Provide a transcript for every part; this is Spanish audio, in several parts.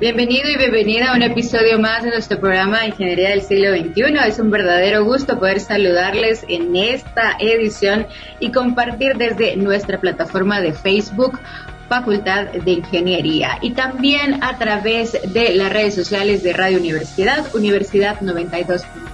Bienvenido y bienvenida a un episodio más de nuestro programa Ingeniería del Siglo XXI. Es un verdadero gusto poder saludarles en esta edición y compartir desde nuestra plataforma de Facebook Facultad de Ingeniería y también a través de las redes sociales de Radio Universidad, Universidad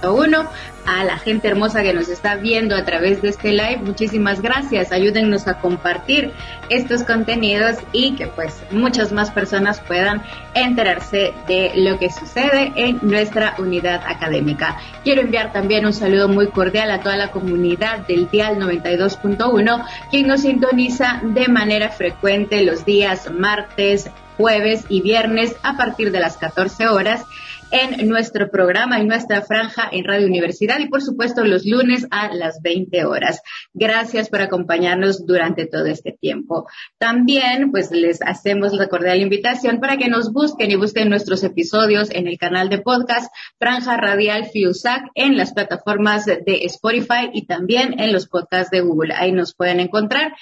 92.1, a la gente hermosa que nos está viendo a través de este live. Muchísimas gracias. Ayúdennos a compartir estos contenidos y que pues muchas más personas puedan enterarse de lo que sucede en nuestra unidad académica. Quiero enviar también un saludo muy cordial a toda la comunidad del Dial 92.1, quien nos sintoniza de manera frecuente los días martes, jueves y viernes a partir de las 14 horas en nuestro programa, y nuestra franja en Radio Universidad y por supuesto los lunes a las 20 horas. Gracias por acompañarnos durante todo este tiempo. También pues les hacemos la cordial invitación para que nos busquen y busquen nuestros episodios en el canal de podcast Franja Radial FIUSAC en las plataformas de Spotify y también en los podcasts de Google. Ahí nos pueden encontrar.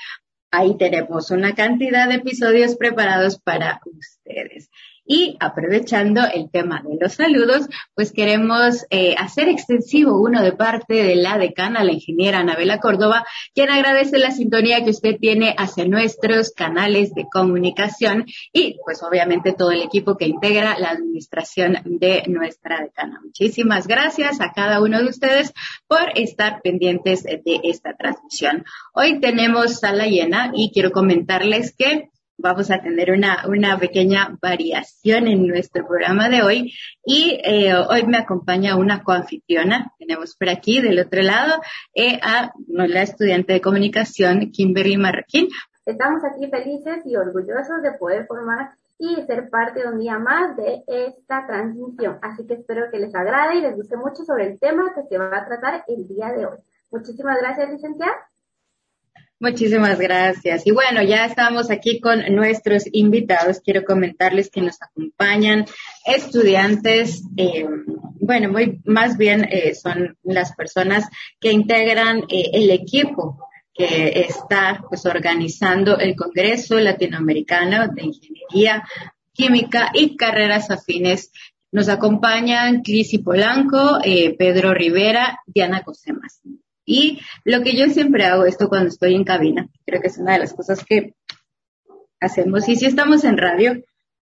Ahí tenemos una cantidad de episodios preparados para ustedes. Y aprovechando el tema de los saludos, pues queremos eh, hacer extensivo uno de parte de la decana, la ingeniera Anabela Córdoba, quien agradece la sintonía que usted tiene hacia nuestros canales de comunicación y pues obviamente todo el equipo que integra la administración de nuestra decana. Muchísimas gracias a cada uno de ustedes por estar pendientes de esta transmisión. Hoy tenemos sala llena y quiero comentarles que vamos a tener una, una pequeña variación en nuestro programa de hoy y eh, hoy me acompaña una coanfitriona. Tenemos por aquí del otro lado eh, a la estudiante de comunicación Kimberly Marroquín. Estamos aquí felices y orgullosos de poder formar y ser parte un día más de esta transmisión. Así que espero que les agrade y les guste mucho sobre el tema que se va a tratar el día de hoy. Muchísimas gracias, licenciada. Muchísimas gracias. Y bueno, ya estamos aquí con nuestros invitados. Quiero comentarles que nos acompañan estudiantes, eh, bueno, muy más bien eh, son las personas que integran eh, el equipo que está pues organizando el Congreso Latinoamericano de Ingeniería Química y Carreras Afines. Nos acompañan Clisi Polanco, Pedro Rivera, Diana Cosemas. Y lo que yo siempre hago esto cuando estoy en cabina, creo que es una de las cosas que hacemos. Y si estamos en radio,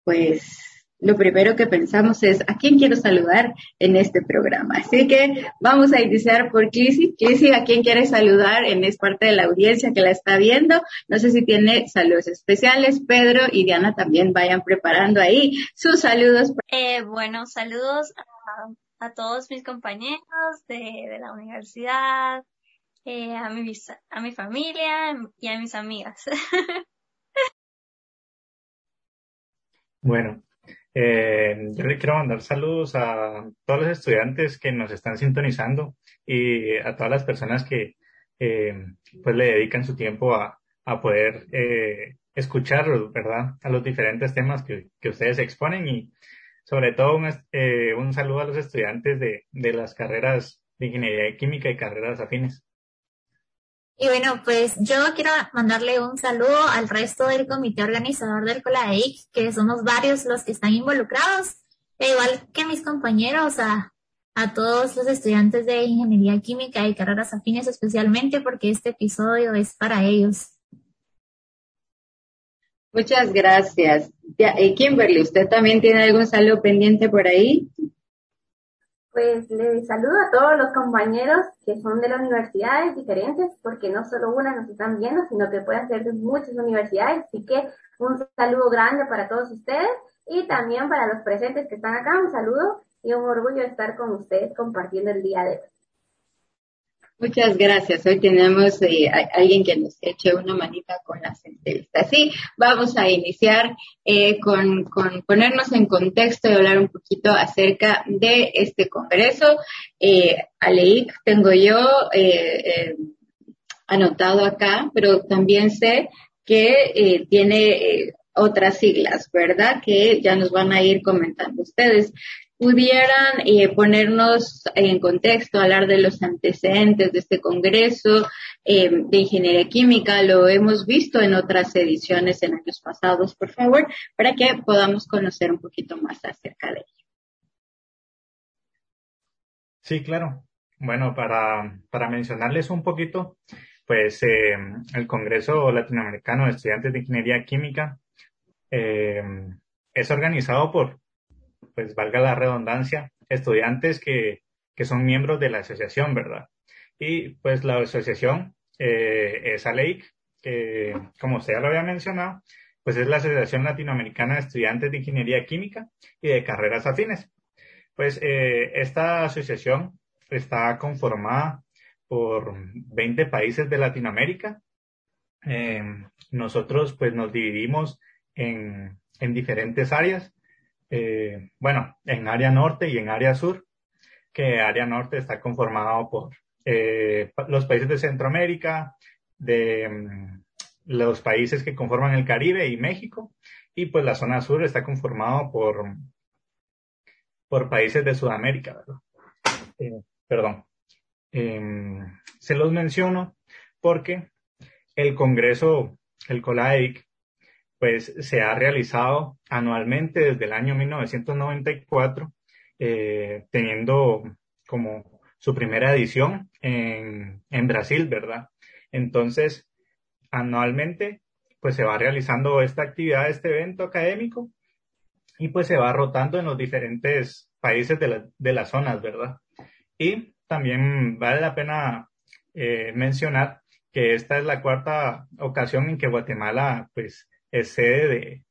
pues lo primero que pensamos es a quién quiero saludar en este programa. Así que vamos a iniciar por Clissy. Clissy, ¿a quién quiere saludar? En es parte de la audiencia que la está viendo. No sé si tiene saludos especiales. Pedro y Diana también vayan preparando ahí sus saludos. Eh, bueno, saludos a a todos mis compañeros de, la universidad, eh, a, mi, a mi familia y a mis amigas. bueno, eh, yo le quiero mandar saludos a todos los estudiantes que nos están sintonizando y a todas las personas que eh, pues le dedican su tiempo a, a poder eh, escuchar, ¿verdad? A los diferentes temas que, que ustedes exponen y sobre todo un, eh, un saludo a los estudiantes de, de las carreras de ingeniería química y carreras afines. Y bueno, pues yo quiero mandarle un saludo al resto del comité organizador del COLAEIC, que somos varios los que están involucrados, e igual que mis compañeros, a, a todos los estudiantes de ingeniería química y carreras afines especialmente, porque este episodio es para ellos. Muchas gracias. Eh, Kimberly, ¿usted también tiene algún saludo pendiente por ahí? Pues le saludo a todos los compañeros que son de las universidades diferentes, porque no solo una nos están viendo, sino que pueden ser de muchas universidades. Así que un saludo grande para todos ustedes y también para los presentes que están acá, un saludo y un orgullo estar con ustedes compartiendo el día de hoy. Muchas gracias. Hoy tenemos eh, alguien que nos eche una manita con las entrevistas. Sí, vamos a iniciar eh, con, ponernos en contexto y hablar un poquito acerca de este congreso. Eh, Aleik tengo yo eh, eh, anotado acá, pero también sé que tiene otras siglas, ¿verdad? Que ya nos van a ir comentando ustedes. Pudieran eh, ponernos en contexto, hablar de los antecedentes de este Congreso eh, de Ingeniería Química. Lo hemos visto en otras ediciones en años pasados, por favor, para que podamos conocer un poquito más acerca de ello. Sí, claro. Bueno, para, para mencionarles un poquito, pues eh, el Congreso Latinoamericano de Estudiantes de Ingeniería Química es organizado por pues valga la redundancia, estudiantes que, que son miembros de la asociación, ¿verdad? Y pues la asociación eh, es ALEIC, que como usted ya lo había mencionado, pues es la Asociación Latinoamericana de Estudiantes de Ingeniería Química y de Carreras Afines. Pues eh, esta asociación está conformada por 20 países de Latinoamérica. Eh, nosotros pues nos dividimos en, en diferentes áreas. Eh, bueno, en área norte y en área sur, que área norte está conformado por eh, los países de Centroamérica, de mm, los países que conforman el Caribe y México, y pues la zona sur está conformado por, por países de Sudamérica, ¿verdad? Eh, perdón. Em, se los menciono porque el Congreso, el COLAIC, pues se ha realizado anualmente desde el año 1994, eh, teniendo como su primera edición en, en Brasil, ¿verdad? Entonces, anualmente, pues se va realizando esta actividad, este evento académico, y pues se va rotando en los diferentes países de, la, de las zonas, ¿verdad? Y también vale la pena eh, mencionar que esta es la cuarta ocasión en que Guatemala, pues, es sede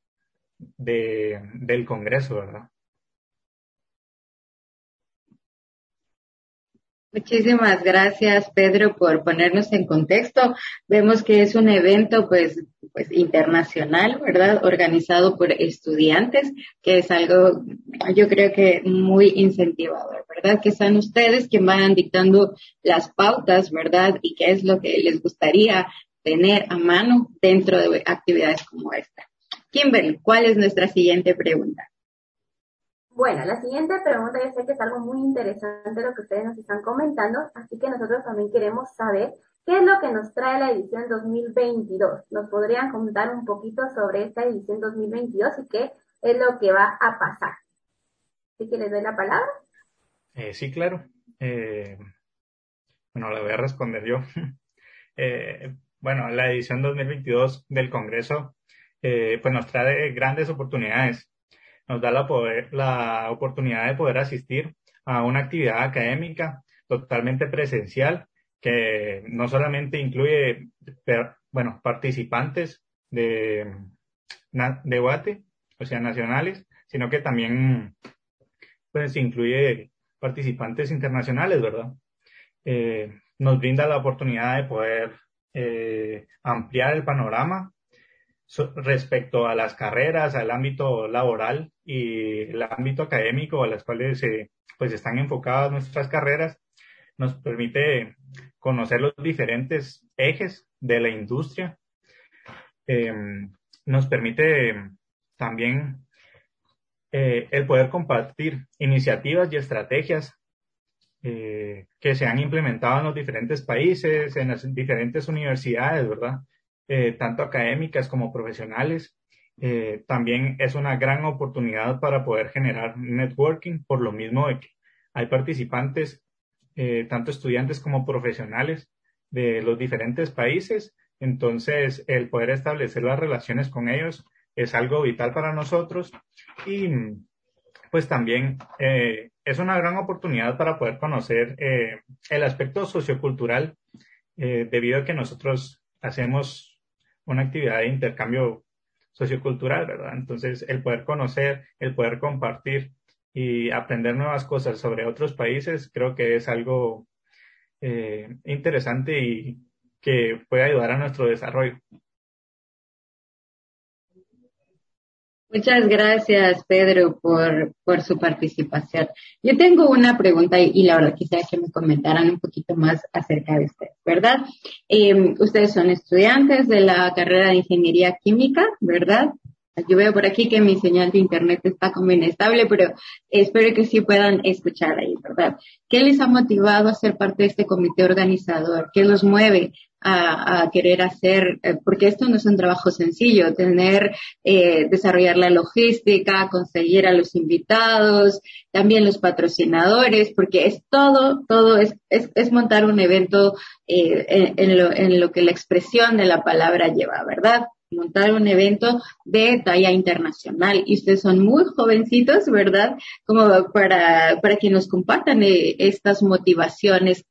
de, del Congreso, ¿verdad? Muchísimas gracias, Pedro, por ponernos en contexto. Vemos que es un evento, pues, pues internacional, ¿verdad? Organizado por estudiantes, que es algo, yo creo que muy incentivador, ¿verdad? Que sean ustedes quienes vayan dictando las pautas, ¿verdad? Y qué es lo que les gustaría tener a mano dentro de actividades como esta. Kimberly, ¿cuál es nuestra siguiente pregunta? Bueno, la siguiente pregunta yo sé que es algo muy interesante lo que ustedes nos están comentando, así que nosotros también queremos saber qué es lo que nos trae la edición 2022. ¿Nos podrían contar un poquito sobre esta edición 2022 y qué es lo que va a pasar? ¿Sí que les doy la palabra? Eh, sí, claro. Eh, bueno, le voy a responder yo. eh, bueno, la edición 2022 del Congreso eh, pues nos trae grandes oportunidades. Nos da la, poder, la oportunidad de poder asistir a una actividad académica totalmente presencial que no solamente incluye, bueno, participantes de, debate, o sea, nacionales, sino que también pues incluye participantes internacionales, ¿verdad? Eh, nos brinda la oportunidad de poder eh, ampliar el panorama respecto a las carreras, al ámbito laboral y el ámbito académico a las cuales eh, pues están enfocadas nuestras carreras, nos permite conocer los diferentes ejes de la industria, em, nos permite también eh, el poder compartir iniciativas y estrategias eh, que se han implementado en los diferentes países, en las diferentes universidades, ¿verdad? Eh, tanto académicas como profesionales. Eh, también es una gran oportunidad para poder generar networking, por lo mismo de que hay participantes, tanto estudiantes como profesionales de los diferentes países. Entonces, el poder establecer las relaciones con ellos es algo vital para nosotros y pues también eh, es una gran oportunidad para poder conocer eh, el aspecto sociocultural eh, debido a que nosotros hacemos una actividad de intercambio sociocultural, ¿verdad? Entonces, el poder conocer, el poder compartir y aprender nuevas cosas sobre otros países, creo que es algo interesante y que puede ayudar a nuestro desarrollo. Muchas gracias, Pedro, por, por su participación. Yo tengo una pregunta y, la verdad quisiera que me comentaran un poquito más acerca de usted, ¿verdad? Eh, ustedes son estudiantes de la carrera de Ingeniería Química, ¿verdad? Yo veo por aquí que mi señal de internet está como inestable, pero espero que sí puedan escuchar ahí, ¿verdad? ¿Qué les ha motivado a ser parte de este comité organizador? ¿Qué los mueve a, querer hacer? Eh, porque esto no es un trabajo sencillo, tener, eh, desarrollar la logística, conseguir a los invitados, también los patrocinadores, porque es todo, todo es, es, montar un evento eh, en, lo, en lo que la expresión de la palabra lleva, ¿verdad? montar un evento de talla internacional y ustedes son muy jovencitos, ¿verdad? Como para, para que nos compartan eh, estas motivaciones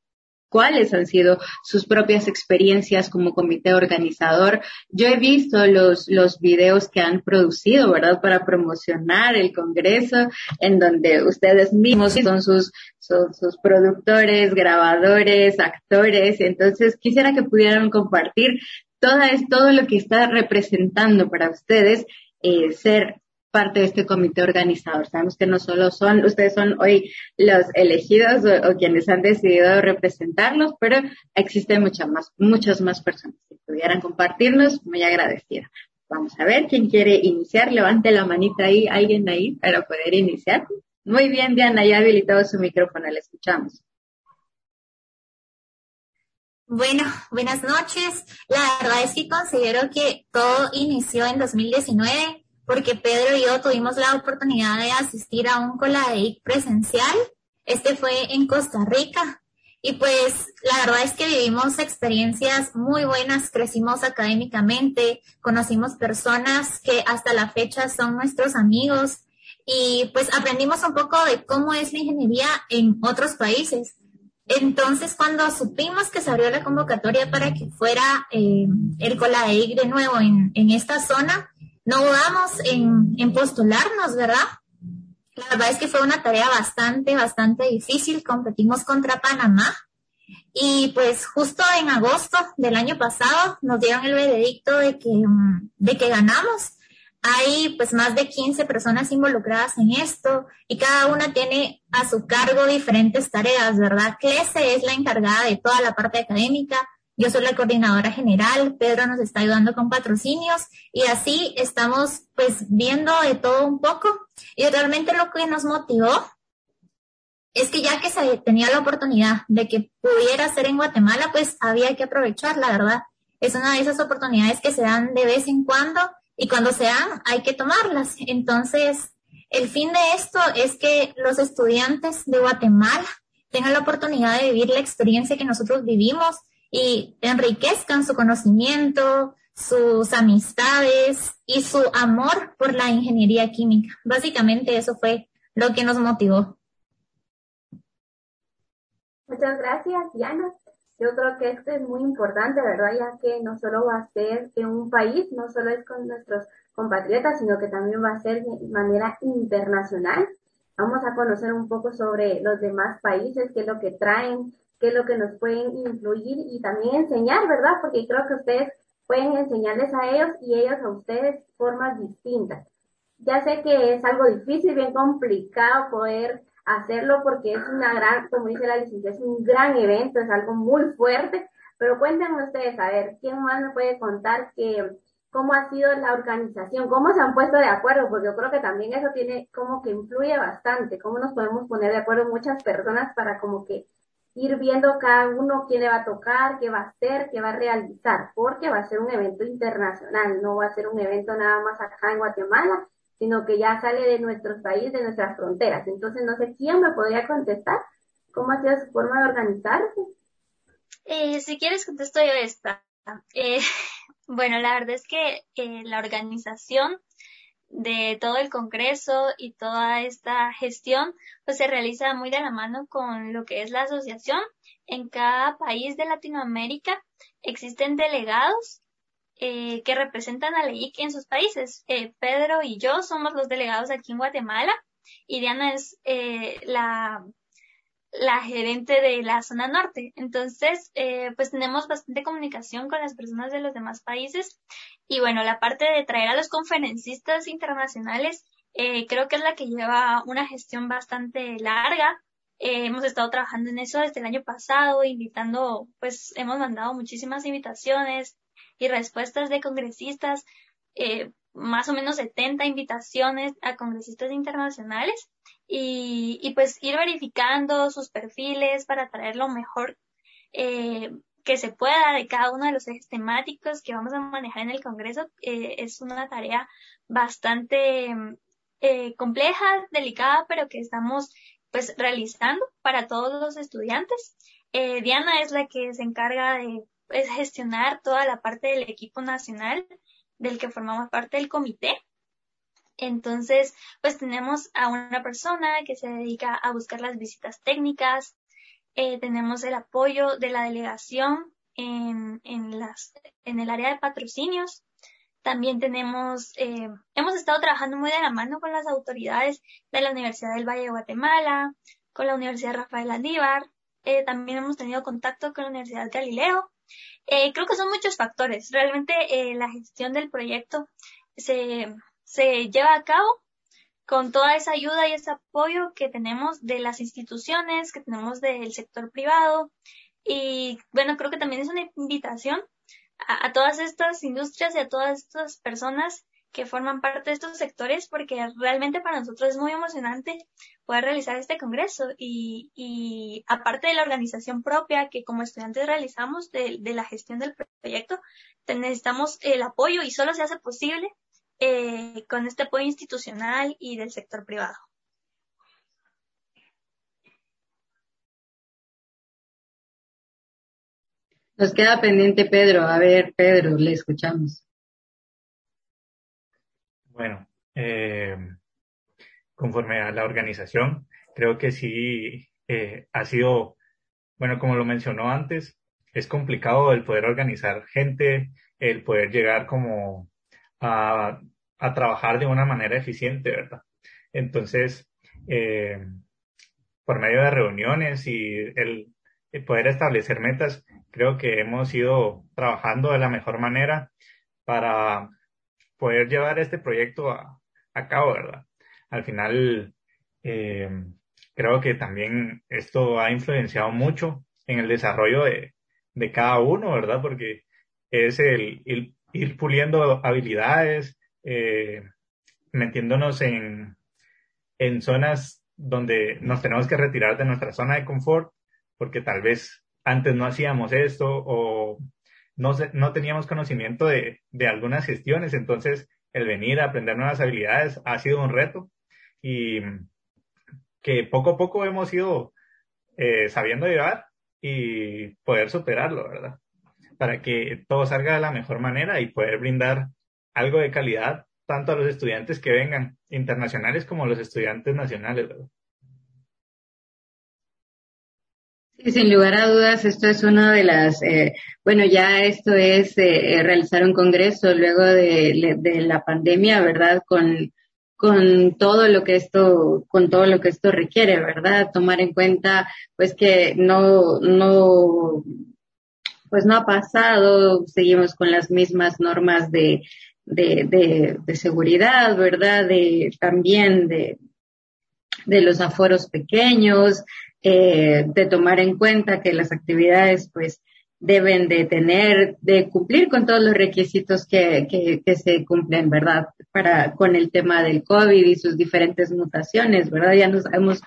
cuáles han sido sus propias experiencias como comité organizador. Yo he visto los, los videos que han producido, ¿verdad? Para promocionar el Congreso, en donde ustedes mismos son sus, son sus productores, grabadores, actores. Entonces, quisiera que pudieran compartir todo, es, todo lo que está representando para ustedes eh, ser parte de este comité organizador. Sabemos que no solo son, ustedes son hoy los elegidos o, quienes han decidido representarlos, pero existen muchas más, muchas más personas. que pudieran compartirnos, muy agradecida. Vamos a ver quién quiere iniciar. Levante la manita ahí, alguien ahí para poder iniciar. Muy bien, Diana, ya habilitado su micrófono, le escuchamos. Bueno, buenas noches. La verdad es que considero que todo inició en 2019 porque Pedro y yo tuvimos la oportunidad de asistir a un COLADEIC presencial. Este fue en Costa Rica. Y pues la verdad es que vivimos experiencias muy buenas, crecimos académicamente, conocimos personas que hasta la fecha son nuestros amigos y pues aprendimos un poco de cómo es la ingeniería en otros países. Entonces, cuando supimos que se abrió la convocatoria para que fuera eh, el COLADEIC de nuevo en, en, esta zona, no dudamos en, postularnos, ¿verdad? La verdad es que fue una tarea bastante, bastante difícil. Competimos contra Panamá. Y pues justo en agosto del año pasado nos dieron el veredicto de que, de que ganamos. Hay pues más de 15 personas involucradas en esto y cada una tiene a su cargo diferentes tareas, ¿verdad? Clese es la encargada de toda la parte académica, yo soy la coordinadora general, Pedro nos está ayudando con patrocinios y así estamos pues viendo de todo un poco y realmente lo que nos motivó es que ya que se tenía la oportunidad de que pudiera ser en Guatemala, pues había que aprovechar, la verdad. Es una de esas oportunidades que se dan de vez en cuando y cuando se dan hay que tomarlas. Entonces, el fin de esto es que los estudiantes de Guatemala tengan la oportunidad de vivir la experiencia que nosotros vivimos y enriquezcan su conocimiento, sus amistades y su amor por la ingeniería química. Básicamente eso fue lo que nos motivó. Muchas gracias, Diana. Yo creo que esto es muy importante, ¿verdad? Ya que no solo va a ser en un país, no solo es con nuestros compatriotas, sino que también va a ser de manera internacional. Vamos a conocer un poco sobre los demás países, qué es lo que traen, qué es lo que nos pueden influir y también enseñar, ¿verdad? Porque creo que ustedes pueden enseñarles a ellos y ellos a ustedes formas distintas. Ya sé que es algo difícil, bien complicado poder hacerlo porque es una gran, como dice la licenciada, es un gran evento, es algo muy fuerte, pero cuéntenme ustedes, a ver, ¿quién más me puede contar que cómo ha sido la organización, cómo se han puesto de acuerdo, porque yo creo que también eso tiene como que influye bastante, cómo nos podemos poner de acuerdo muchas personas para como que ir viendo cada uno quién le va a tocar, qué va a hacer, qué va a realizar, porque va a ser un evento internacional, no va a ser un evento nada más acá en Guatemala, sino que ya sale de nuestros países, de nuestras fronteras. Entonces, no sé quién me podría contestar cómo ha sido su forma de organizarse. Eh, si quieres, contesto yo esta. Eh, bueno, la verdad es que eh, la organización de todo el Congreso y toda esta gestión, pues se realiza muy de la mano con lo que es la asociación. En cada país de Latinoamérica existen delegados eh, que representan a la IC en sus países. Eh, Pedro y yo somos los delegados aquí en Guatemala y Diana es eh, la, la gerente de la zona norte. Entonces, eh, pues tenemos bastante comunicación con las personas de los demás países y bueno, la parte de traer a los conferencistas internacionales eh, creo que es la que lleva una gestión bastante larga. Eh, hemos estado trabajando en eso desde el año pasado, invitando, pues hemos mandado muchísimas invitaciones y respuestas de congresistas. Eh, más o menos 70 invitaciones a congresistas internacionales y, y pues ir verificando sus perfiles para traer lo mejor eh, que se pueda de cada uno de los ejes temáticos que vamos a manejar en el Congreso. Eh, es una tarea bastante eh, compleja, delicada, pero que estamos pues realizando para todos los estudiantes. Eh, Diana es la que se encarga de pues, gestionar toda la parte del equipo nacional del que formamos parte del comité. Entonces, pues tenemos a una persona que se dedica a buscar las visitas técnicas, eh, tenemos el apoyo de la delegación en, en, las, en el área de patrocinios. También tenemos, eh, hemos estado trabajando muy de la mano con las autoridades de la Universidad del Valle de Guatemala, con la Universidad Rafael Andívar. Eh, también hemos tenido contacto con la Universidad Galileo eh, creo que son muchos factores. Realmente eh, la gestión del proyecto se, se lleva a cabo con toda esa ayuda y ese apoyo que tenemos de las instituciones, que tenemos del sector privado. Y bueno, creo que también es una invitación a, todas estas industrias y a todas estas personas que forman parte de estos sectores porque realmente para nosotros es muy emocionante poder realizar este congreso y, y aparte de la organización propia que como estudiantes realizamos de, de la gestión del proyecto, necesitamos el apoyo y solo se hace posible eh, con este apoyo institucional y del sector privado. Nos queda pendiente Pedro. A ver, Pedro, le escuchamos. Bueno, eh, conforme a la organización, creo que sí eh, ha sido, bueno, como lo mencionó antes, es complicado el poder organizar gente, el poder llegar como a, trabajar de una manera eficiente, ¿verdad? Entonces, eh, por medio de reuniones y el, poder establecer metas, creo que hemos ido trabajando de la mejor manera para poder llevar este proyecto a, cabo, ¿verdad? Al final, eh, creo que también esto ha influenciado mucho en el desarrollo de, de cada uno, ¿verdad? Porque es el, ir puliendo habilidades, eh, metiéndonos en, en zonas donde nos tenemos que retirar de nuestra zona de confort, porque tal vez antes no hacíamos esto o no, no teníamos conocimiento de, de algunas gestiones, entonces el venir a aprender nuevas habilidades ha sido un reto y que poco a poco hemos ido eh, sabiendo llevar y poder superarlo, ¿verdad? Para que todo salga de la mejor manera y poder brindar algo de calidad tanto a los estudiantes que vengan internacionales como a los estudiantes nacionales, ¿verdad? Sí, sin lugar a dudas, esto es una de las, eh, bueno, ya esto es eh, realizar un congreso luego de, de, la pandemia, ¿verdad? Con, con todo lo que esto, con todo lo que esto requiere, ¿verdad? Tomar en cuenta, pues que no, no, pues no ha pasado, seguimos con las mismas normas de, de, seguridad, ¿verdad? De, también de, de los aforos pequeños, eh, de tomar en cuenta que las actividades pues deben de tener, de cumplir con todos los requisitos que, que, que, se cumplen, ¿verdad? Para, con el tema del COVID y sus diferentes mutaciones, ¿verdad? Ya no sabemos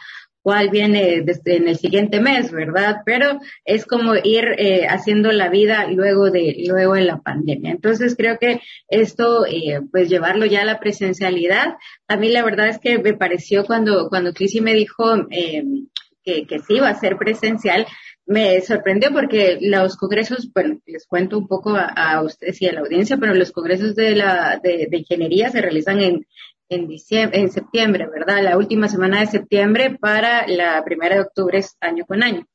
cuál viene desde en el siguiente mes, ¿verdad? Pero es como ir eh, haciendo la vida luego de, luego de la pandemia. Entonces creo que esto, eh, pues llevarlo ya a la presencialidad, a mí la verdad es que me pareció cuando, cuando Crisi me dijo, eh, que, que sí va a ser presencial, me sorprendió porque los congresos, bueno, les cuento un poco a, ustedes y a la audiencia, pero los congresos de la de ingeniería se realizan en en diciembre, en septiembre, ¿verdad? La última semana de septiembre para la primera de octubre es año con año.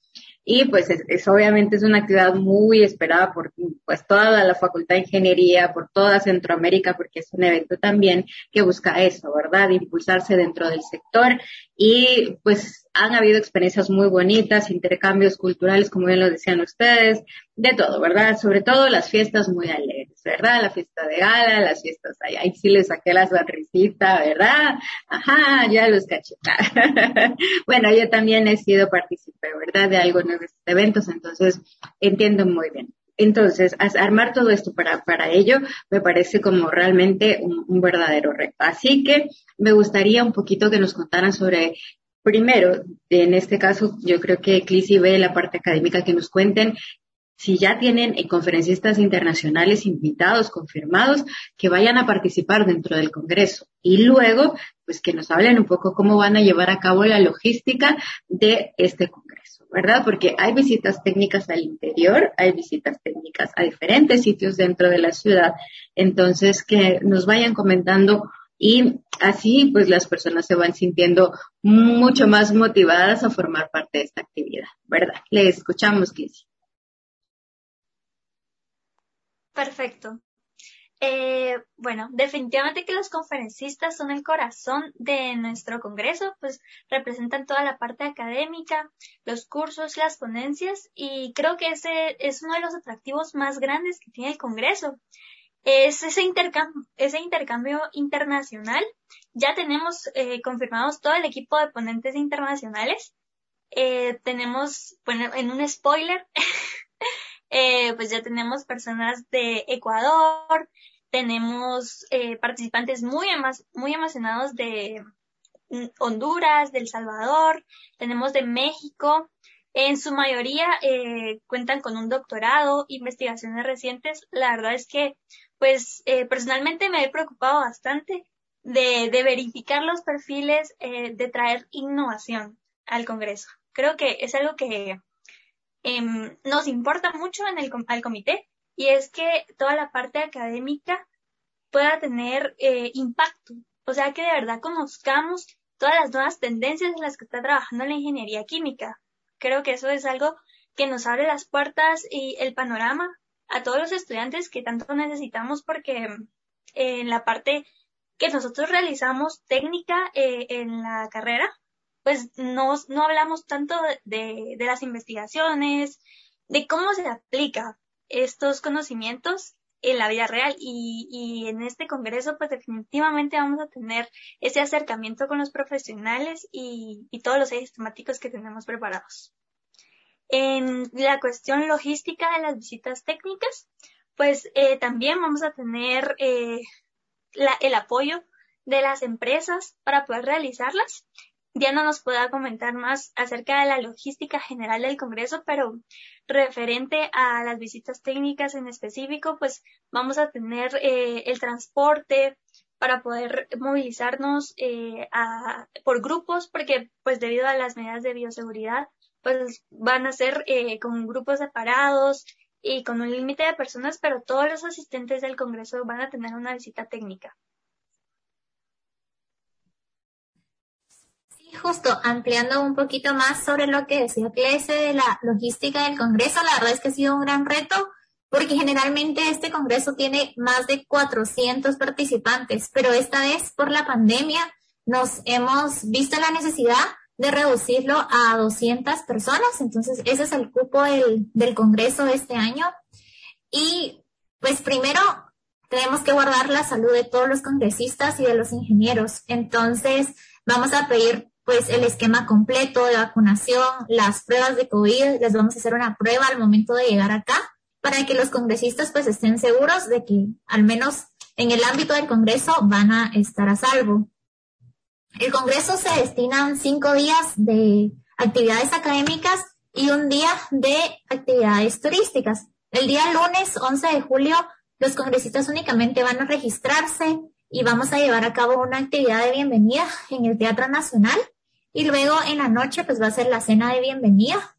Y pues es, es, obviamente es una actividad muy esperada por pues toda la Facultad de Ingeniería, por toda Centroamérica, porque es un evento también que busca eso, ¿verdad? Impulsarse dentro del sector y pues han habido experiencias muy bonitas, intercambios culturales, como bien lo decían ustedes, de todo, ¿verdad? Sobre todo las fiestas muy alegres, ¿verdad? La fiesta de gala, las fiestas ahí, ahí sí les saqué la sonrisita, ¿verdad? Ajá, ya los caché. bueno, yo también he sido partícipe, ¿verdad? De algunos de estos eventos, entonces entiendo muy bien. entonces, armar todo esto para, para ello me parece como realmente un, verdadero reto. Así que me gustaría un poquito que nos contaran sobre, primero, en este caso, yo creo que Clisi ve la parte académica, que nos cuenten si ya tienen eh, conferencistas internacionales invitados, confirmados, que vayan a participar dentro del Congreso. Y luego, pues que nos hablen un poco cómo van a llevar a cabo la logística de este Congreso, ¿verdad? Porque hay visitas técnicas al interior, hay visitas técnicas a diferentes sitios dentro de la ciudad. Entonces, que nos vayan comentando y así pues las personas se van sintiendo mucho más motivadas a formar parte de esta actividad, ¿verdad? Le escuchamos, Kissy. Perfecto. Eh, bueno, definitivamente que los conferencistas son el corazón de nuestro Congreso, pues representan toda la parte académica, los cursos, las ponencias y creo que ese es uno de los atractivos más grandes que tiene el Congreso. Es ese intercambio, ese intercambio internacional. Ya tenemos eh, confirmados todo el equipo de ponentes internacionales. Eh, tenemos, bueno, en un spoiler, Eh, pues ya tenemos personas de Ecuador, tenemos eh, participantes muy, muy emocionados de mm, Honduras, de El Salvador, tenemos de México. En su mayoría eh, cuentan con un doctorado, investigaciones recientes. La verdad es que, pues, personalmente me he preocupado bastante de, de verificar los perfiles, de traer innovación al Congreso. Creo que es algo que Em, nos importa mucho en el, al comité y es que toda la parte académica pueda tener eh, impacto. O sea, que de verdad conozcamos todas las nuevas tendencias en las que está trabajando la ingeniería química. Creo que eso es algo que nos abre las puertas y el panorama a todos los estudiantes que tanto necesitamos porque eh, en la parte que nosotros realizamos técnica eh, en la carrera, pues no, no hablamos tanto de, de las investigaciones, de cómo se aplica estos conocimientos en la vida real y, y, en este congreso pues definitivamente vamos a tener ese acercamiento con los profesionales y, y todos los ejes temáticos que tenemos preparados. En la cuestión logística de las visitas técnicas, pues eh, también vamos a tener eh, el apoyo de las empresas para poder realizarlas. Diana nos pueda comentar más acerca de la logística general del Congreso, pero referente a las visitas técnicas en específico, pues vamos a tener eh, el transporte para poder movilizarnos por grupos, porque pues debido a las medidas de bioseguridad, pues van a ser eh, con grupos separados y con un límite de personas, pero todos los asistentes del Congreso van a tener una visita técnica. justo ampliando un poquito más sobre lo que decía Clese de la logística del Congreso, la verdad es que ha sido un gran reto porque generalmente este Congreso tiene más de 400 participantes, pero esta vez por la pandemia nos hemos visto la necesidad de reducirlo a 200 personas, entonces ese es el cupo del, del Congreso de este año. Y pues primero tenemos que guardar la salud de todos los congresistas y de los ingenieros, entonces vamos a pedir pues el esquema completo de vacunación, las pruebas de COVID, les vamos a hacer una prueba al momento de llegar acá para que los congresistas pues estén seguros de que al menos en el ámbito del Congreso van a estar a salvo. El Congreso se destinan cinco días de actividades académicas y un día de actividades turísticas. El día lunes 11 de julio los congresistas únicamente van a registrarse y vamos a llevar a cabo una actividad de bienvenida en el Teatro Nacional y luego en la noche pues va a ser la cena de bienvenida.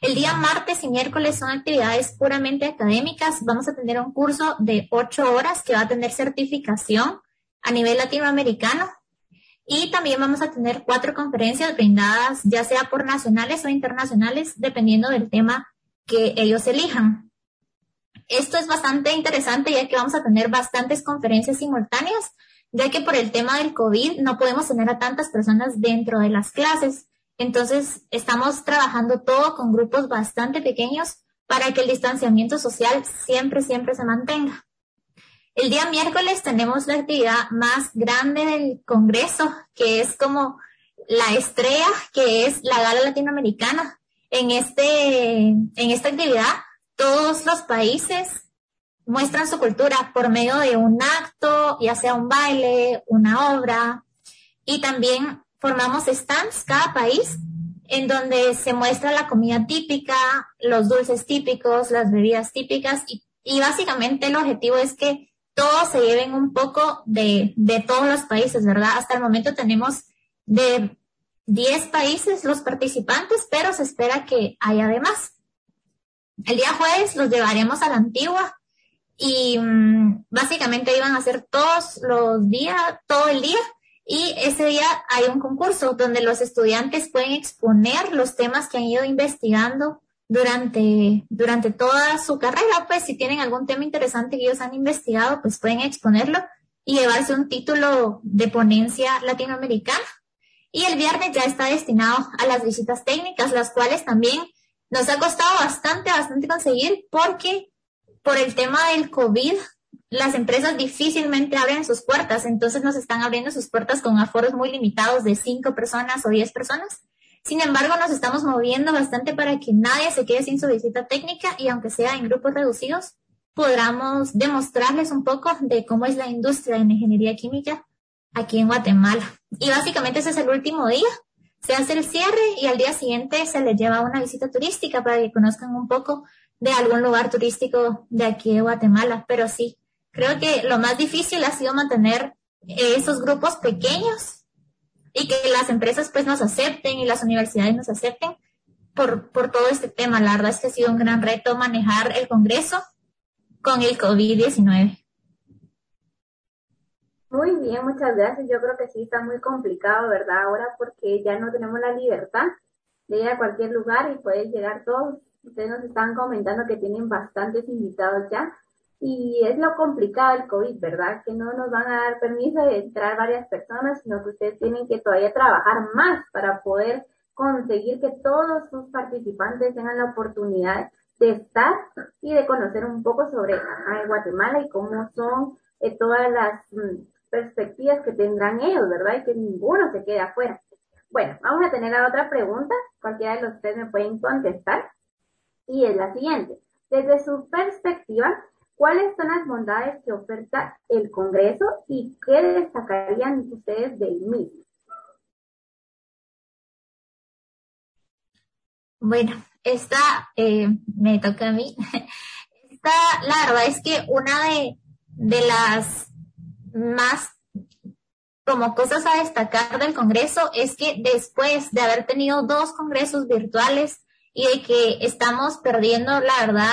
El día martes y miércoles son actividades puramente académicas. Vamos a tener un curso de ocho horas que va a tener certificación a nivel latinoamericano. Y también vamos a tener cuatro conferencias brindadas, ya sea por nacionales o internacionales, dependiendo del tema que ellos elijan. Esto es bastante interesante ya que vamos a tener bastantes conferencias simultáneas ya que por el tema del COVID no podemos tener a tantas personas dentro de las clases. Entonces, estamos trabajando todo con grupos bastante pequeños para que el distanciamiento social siempre, siempre se mantenga. El día miércoles tenemos la actividad más grande del Congreso, que es como la estrella, que es la gala latinoamericana. En este, en esta actividad todos los países muestran su cultura por medio de un acto, ya sea un baile, una obra, y también formamos stands cada país en donde se muestra la comida típica, los dulces típicos, las bebidas típicas y, y básicamente el objetivo es que todos se lleven un poco de, de todos los países, ¿verdad? Hasta el momento tenemos de 10 países los participantes, pero se espera que haya de más. El día jueves los llevaremos a la antigua y mm, básicamente iban a hacer todos los días, todo el día. Y ese día hay un concurso donde los estudiantes pueden exponer los temas que han ido investigando durante, durante toda su carrera. Pues si tienen algún tema interesante que ellos han investigado, pues pueden exponerlo y llevarse un título de ponencia latinoamericana. Y el viernes ya está destinado a las visitas técnicas, las cuales también nos ha costado bastante, bastante conseguir porque por el tema del COVID, las empresas difícilmente abren sus puertas, entonces nos están abriendo sus puertas con aforos muy limitados de cinco personas o diez personas. Sin embargo, nos estamos moviendo bastante para que nadie se quede sin su visita técnica y aunque sea en grupos reducidos, podamos demostrarles un poco de cómo es la industria de ingeniería química aquí en Guatemala. Y básicamente ese es el último día. Se hace el cierre y al día siguiente se les lleva una visita turística para que conozcan un poco de algún lugar turístico de aquí de Guatemala, pero sí, creo que lo más difícil ha sido mantener esos grupos pequeños y que las empresas pues nos acepten y las universidades nos acepten por, por todo este tema. La verdad es que ha sido un gran reto manejar el Congreso con el COVID-19. Muy bien, muchas gracias. Yo creo que sí está muy complicado, ¿verdad? Ahora porque ya no tenemos la libertad de ir a cualquier lugar y poder llegar todos Ustedes nos están comentando que tienen bastantes invitados ya y es lo complicado del COVID, ¿verdad? Que no nos van a dar permiso de entrar varias personas, sino que ustedes tienen que todavía trabajar más para poder conseguir que todos sus participantes tengan la oportunidad de estar y de conocer un poco sobre Guatemala y cómo son eh, todas las mm, perspectivas que tendrán ellos, ¿verdad? Y que ninguno se quede afuera. Bueno, vamos a tener otra pregunta. Cualquiera de los tres me pueden contestar y es la siguiente. Desde su perspectiva, ¿cuáles son las bondades que oferta el Congreso y qué destacarían ustedes del mismo? Bueno, esta eh, me toca a mí. Esta, la verdad es que una de, de las más como cosas a destacar del Congreso es que después de haber tenido dos congresos virtuales, y de que estamos perdiendo, la verdad,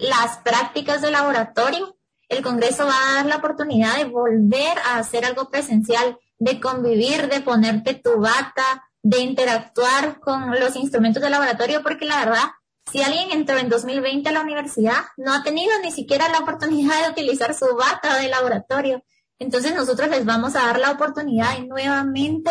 las prácticas de laboratorio. El Congreso va a dar la oportunidad de volver a hacer algo presencial, de convivir, de ponerte tu bata, de interactuar con los instrumentos de laboratorio, porque la verdad, si alguien entró en 2020 a la universidad, no ha tenido ni siquiera la oportunidad de utilizar su bata de laboratorio. Entonces nosotros les vamos a dar la oportunidad de nuevamente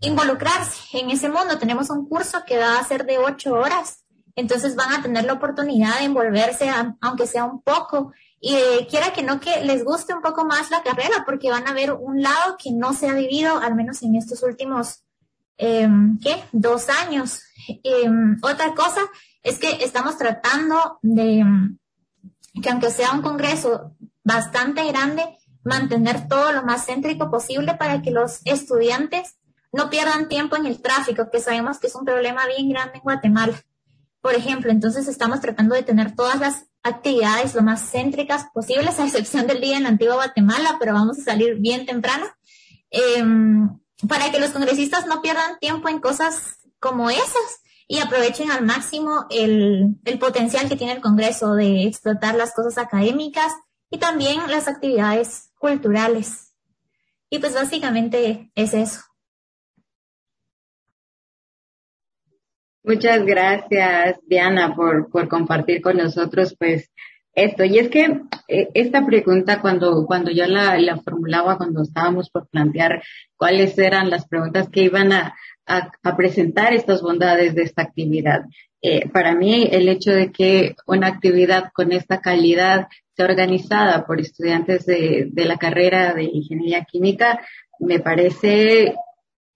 involucrarse en ese mundo. Tenemos un curso que va a ser de ocho horas, entonces van a tener la oportunidad de envolverse, aunque sea un poco, y eh, quiera que no que les guste un poco más la carrera, porque van a ver un lado que no se ha vivido, al menos en estos últimos, em, ¿qué? Dos años. Em, otra cosa es que estamos tratando de que aunque sea un congreso bastante grande, mantener todo lo más céntrico posible para que los estudiantes no pierdan tiempo en el tráfico, que sabemos que es un problema bien grande en Guatemala. Por ejemplo, entonces estamos tratando de tener todas las actividades lo más céntricas posibles, a excepción del día en la antigua Guatemala, pero vamos a salir bien temprano, em, para que los congresistas no pierdan tiempo en cosas como esas y aprovechen al máximo el, el potencial que tiene el Congreso de explotar las cosas académicas y también las actividades culturales. Y pues básicamente es eso. Muchas gracias, Diana, por, por compartir con nosotros, pues, esto. Y es que eh, esta pregunta, cuando, cuando yo la, la, formulaba, cuando estábamos por plantear cuáles eran las preguntas que iban a, a, presentar estas bondades de esta actividad, eh, para mí el hecho de que una actividad con esta calidad sea organizada por estudiantes de, de la carrera de ingeniería química, me parece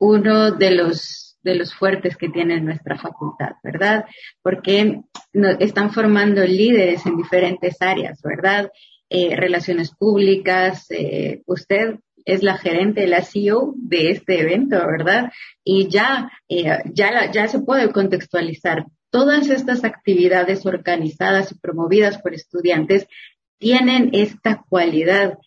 uno de los de los fuertes que tiene nuestra facultad, ¿verdad? Porque están formando líderes en diferentes áreas, ¿verdad? Eh, relaciones públicas, eh, usted es la gerente, la CEO de este evento, ¿verdad? Y ya, eh, ya, ya se puede contextualizar. Todas estas actividades organizadas y promovidas por estudiantes tienen esta cualidad.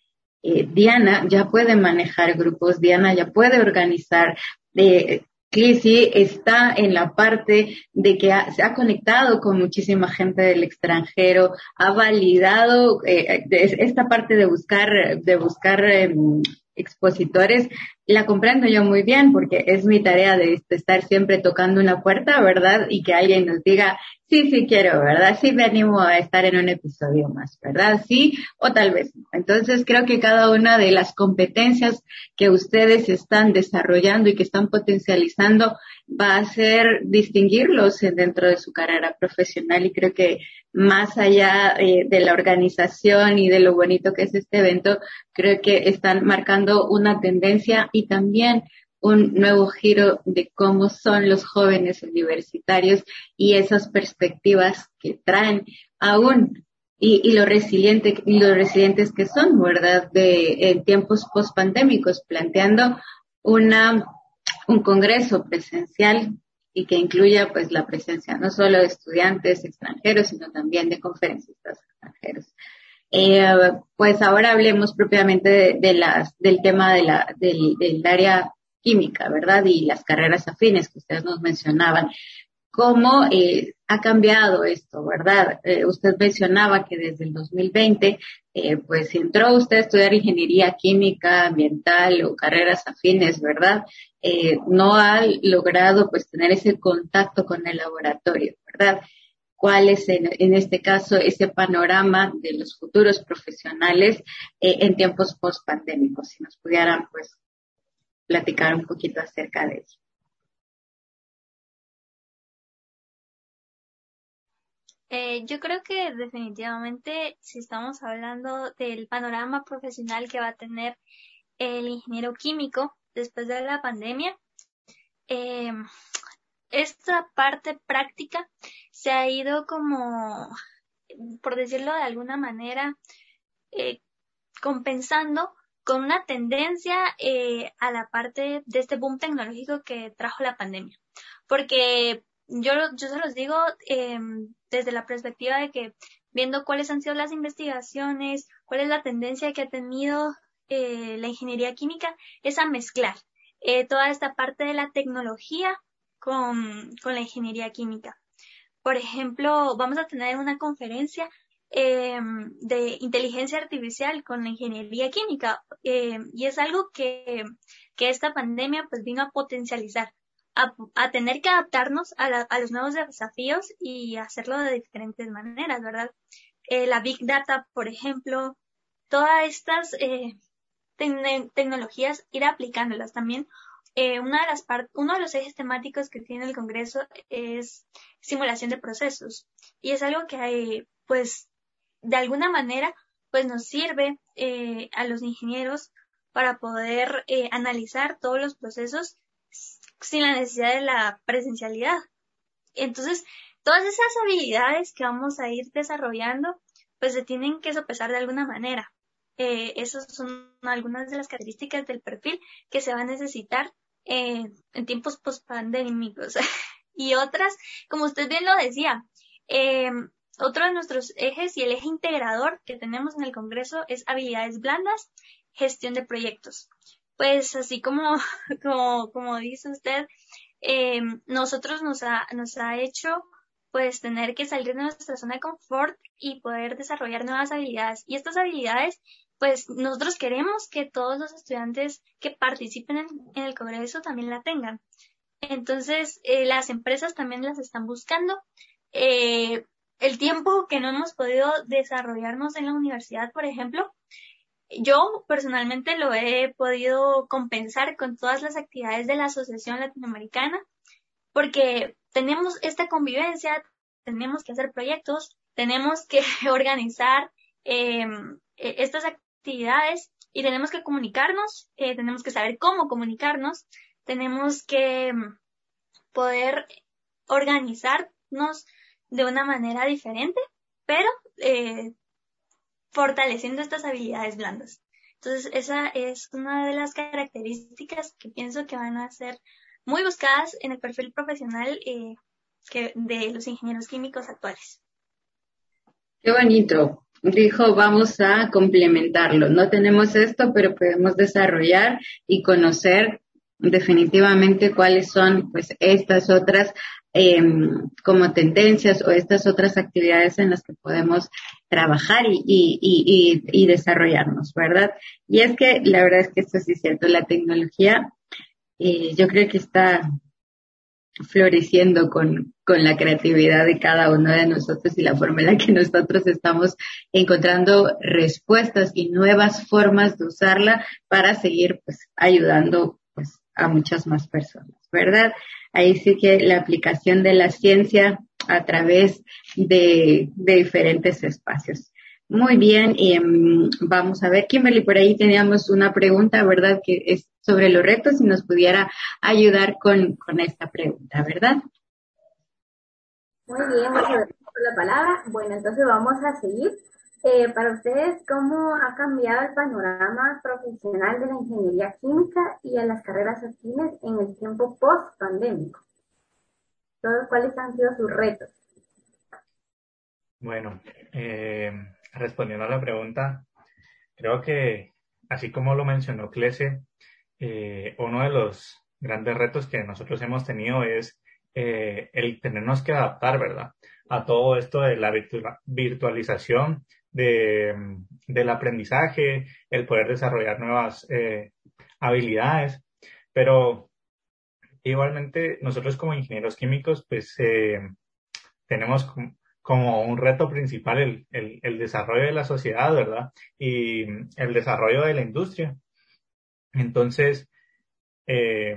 Diana ya puede manejar grupos, Diana ya puede organizar. Eh, Clissy está en la parte de que se ha conectado con muchísima gente del extranjero, ha validado eh, esta parte de buscar, de buscar em, expositores, la comprendo yo muy bien porque es mi tarea de, estar siempre tocando una puerta, ¿verdad? Y que alguien nos diga, sí, sí quiero, ¿verdad? Sí me animo a estar en un episodio más, ¿verdad? Sí o tal vez no. Entonces creo que cada una de las competencias que ustedes están desarrollando y que están potencializando va a ser distinguirlos dentro de su carrera profesional y creo que más allá eh, de la organización y de lo bonito que es este evento, creo que están marcando una tendencia y también un nuevo giro de cómo son los jóvenes universitarios y esas perspectivas que traen aún y, y lo resiliente y los resilientes que son, ¿verdad? De en tiempos post-pandémicos, planteando una un congreso presencial y que incluya pues la presencia no solo de estudiantes extranjeros, sino también de conferencistas extranjeros. Eh, pues ahora hablemos propiamente de, las, del tema de la, del, del área química, ¿verdad? Y las carreras afines que ustedes nos mencionaban. ¿Cómo eh, ha cambiado esto, verdad? Eh, usted mencionaba que desde el 2020, eh, pues entró usted a estudiar ingeniería química, ambiental o carreras afines, ¿verdad? Eh, no ha logrado pues tener ese contacto con el laboratorio, ¿verdad? ¿Cuál es en, este caso ese panorama de los futuros profesionales en tiempos post-pandémicos? Si nos pudieran pues platicar un poquito acerca de eso. Eh, yo creo que definitivamente si estamos hablando del panorama profesional que va a tener el ingeniero químico, después de la pandemia, eh, esta parte práctica se ha ido como, por decirlo de alguna manera, eh, compensando con una tendencia eh, a la parte de este boom tecnológico que trajo la pandemia. Porque yo, yo se los digo desde la perspectiva de que viendo cuáles han sido las investigaciones, cuál es la tendencia que ha tenido eh, la ingeniería química es a mezclar eh, toda esta parte de la tecnología con, con, la ingeniería química. Por ejemplo, vamos a tener una conferencia eh, de inteligencia artificial con la ingeniería química eh, y es algo que, que, esta pandemia pues vino a potencializar, a, a tener que adaptarnos a, la, a, los nuevos desafíos y hacerlo de diferentes maneras, ¿verdad? Eh, la Big Data, por ejemplo, todas estas eh, tecnologías, ir aplicándolas también. Eh, una de las uno de los ejes temáticos que tiene el Congreso es simulación de procesos y es algo que pues de alguna manera pues nos sirve eh, a los ingenieros para poder eh, analizar todos los procesos sin la necesidad de la presencialidad. Entonces, todas esas habilidades que vamos a ir desarrollando, pues se tienen que sopesar de alguna manera. Eh, esas son algunas de las características del perfil que se va a necesitar eh, en tiempos post-pandémicos. y otras, como usted bien lo decía, eh, otro de nuestros ejes y el eje integrador que tenemos en el Congreso es habilidades blandas, gestión de proyectos. Pues así como, como, como dice usted, eh, nosotros nos ha, nos ha hecho pues tener que salir de nuestra zona de confort y poder desarrollar nuevas habilidades. Y estas habilidades pues nosotros queremos que todos los estudiantes que participen en, el Congreso también la tengan. Entonces, eh, las empresas también las están buscando. Eh, el tiempo que no hemos podido desarrollarnos en la universidad, por ejemplo, yo personalmente lo he podido compensar con todas las actividades de la Asociación Latinoamericana, porque tenemos esta convivencia, tenemos que hacer proyectos, tenemos que organizar eh, estas actividades y tenemos que comunicarnos, eh, tenemos que saber cómo comunicarnos, tenemos que, poder organizarnos de una manera diferente, pero eh, fortaleciendo estas habilidades blandas. Entonces, esa es una de las características que pienso que van a ser muy buscadas en el perfil profesional eh, de los ingenieros químicos actuales. Qué bonito. Dijo, vamos a complementarlo. No tenemos esto, pero podemos desarrollar y conocer definitivamente cuáles son pues estas otras em, como tendencias o estas otras actividades en las que podemos trabajar y, y, y, y, desarrollarnos, ¿verdad? Y es que la verdad es que esto sí es cierto, la tecnología eh, yo creo que está floreciendo con, con la creatividad de cada uno de nosotros y la forma en la que nosotros estamos encontrando respuestas y nuevas formas de usarla para seguir pues ayudando a muchas más personas, ¿verdad? Ahí sí que la aplicación de la ciencia a través de, de diferentes espacios. Muy bien, em, vamos a ver, Kimberly, por ahí teníamos una pregunta, ¿verdad? Que es sobre los retos y nos pudiera ayudar con, con esta pregunta, ¿verdad? Muy bien, muchas gracias por la palabra. Bueno, entonces vamos a seguir. Eh, para ustedes, ¿cómo ha cambiado el panorama profesional de la ingeniería química y de las carreras afines en el tiempo post-pandémico? ¿Cuáles han sido sus retos? Bueno, eh, respondiendo a la pregunta, creo que, así como lo mencionó Clese, eh, uno de los grandes retos que nosotros hemos tenido es el tenernos que adaptar, ¿verdad? A todo esto de la virtualización de, del aprendizaje, el poder desarrollar nuevas eh, habilidades, pero igualmente nosotros como ingenieros químicos, pues tenemos como un reto principal el, el, el, desarrollo de la sociedad, ¿verdad? Y el desarrollo de la industria. Entonces, eh,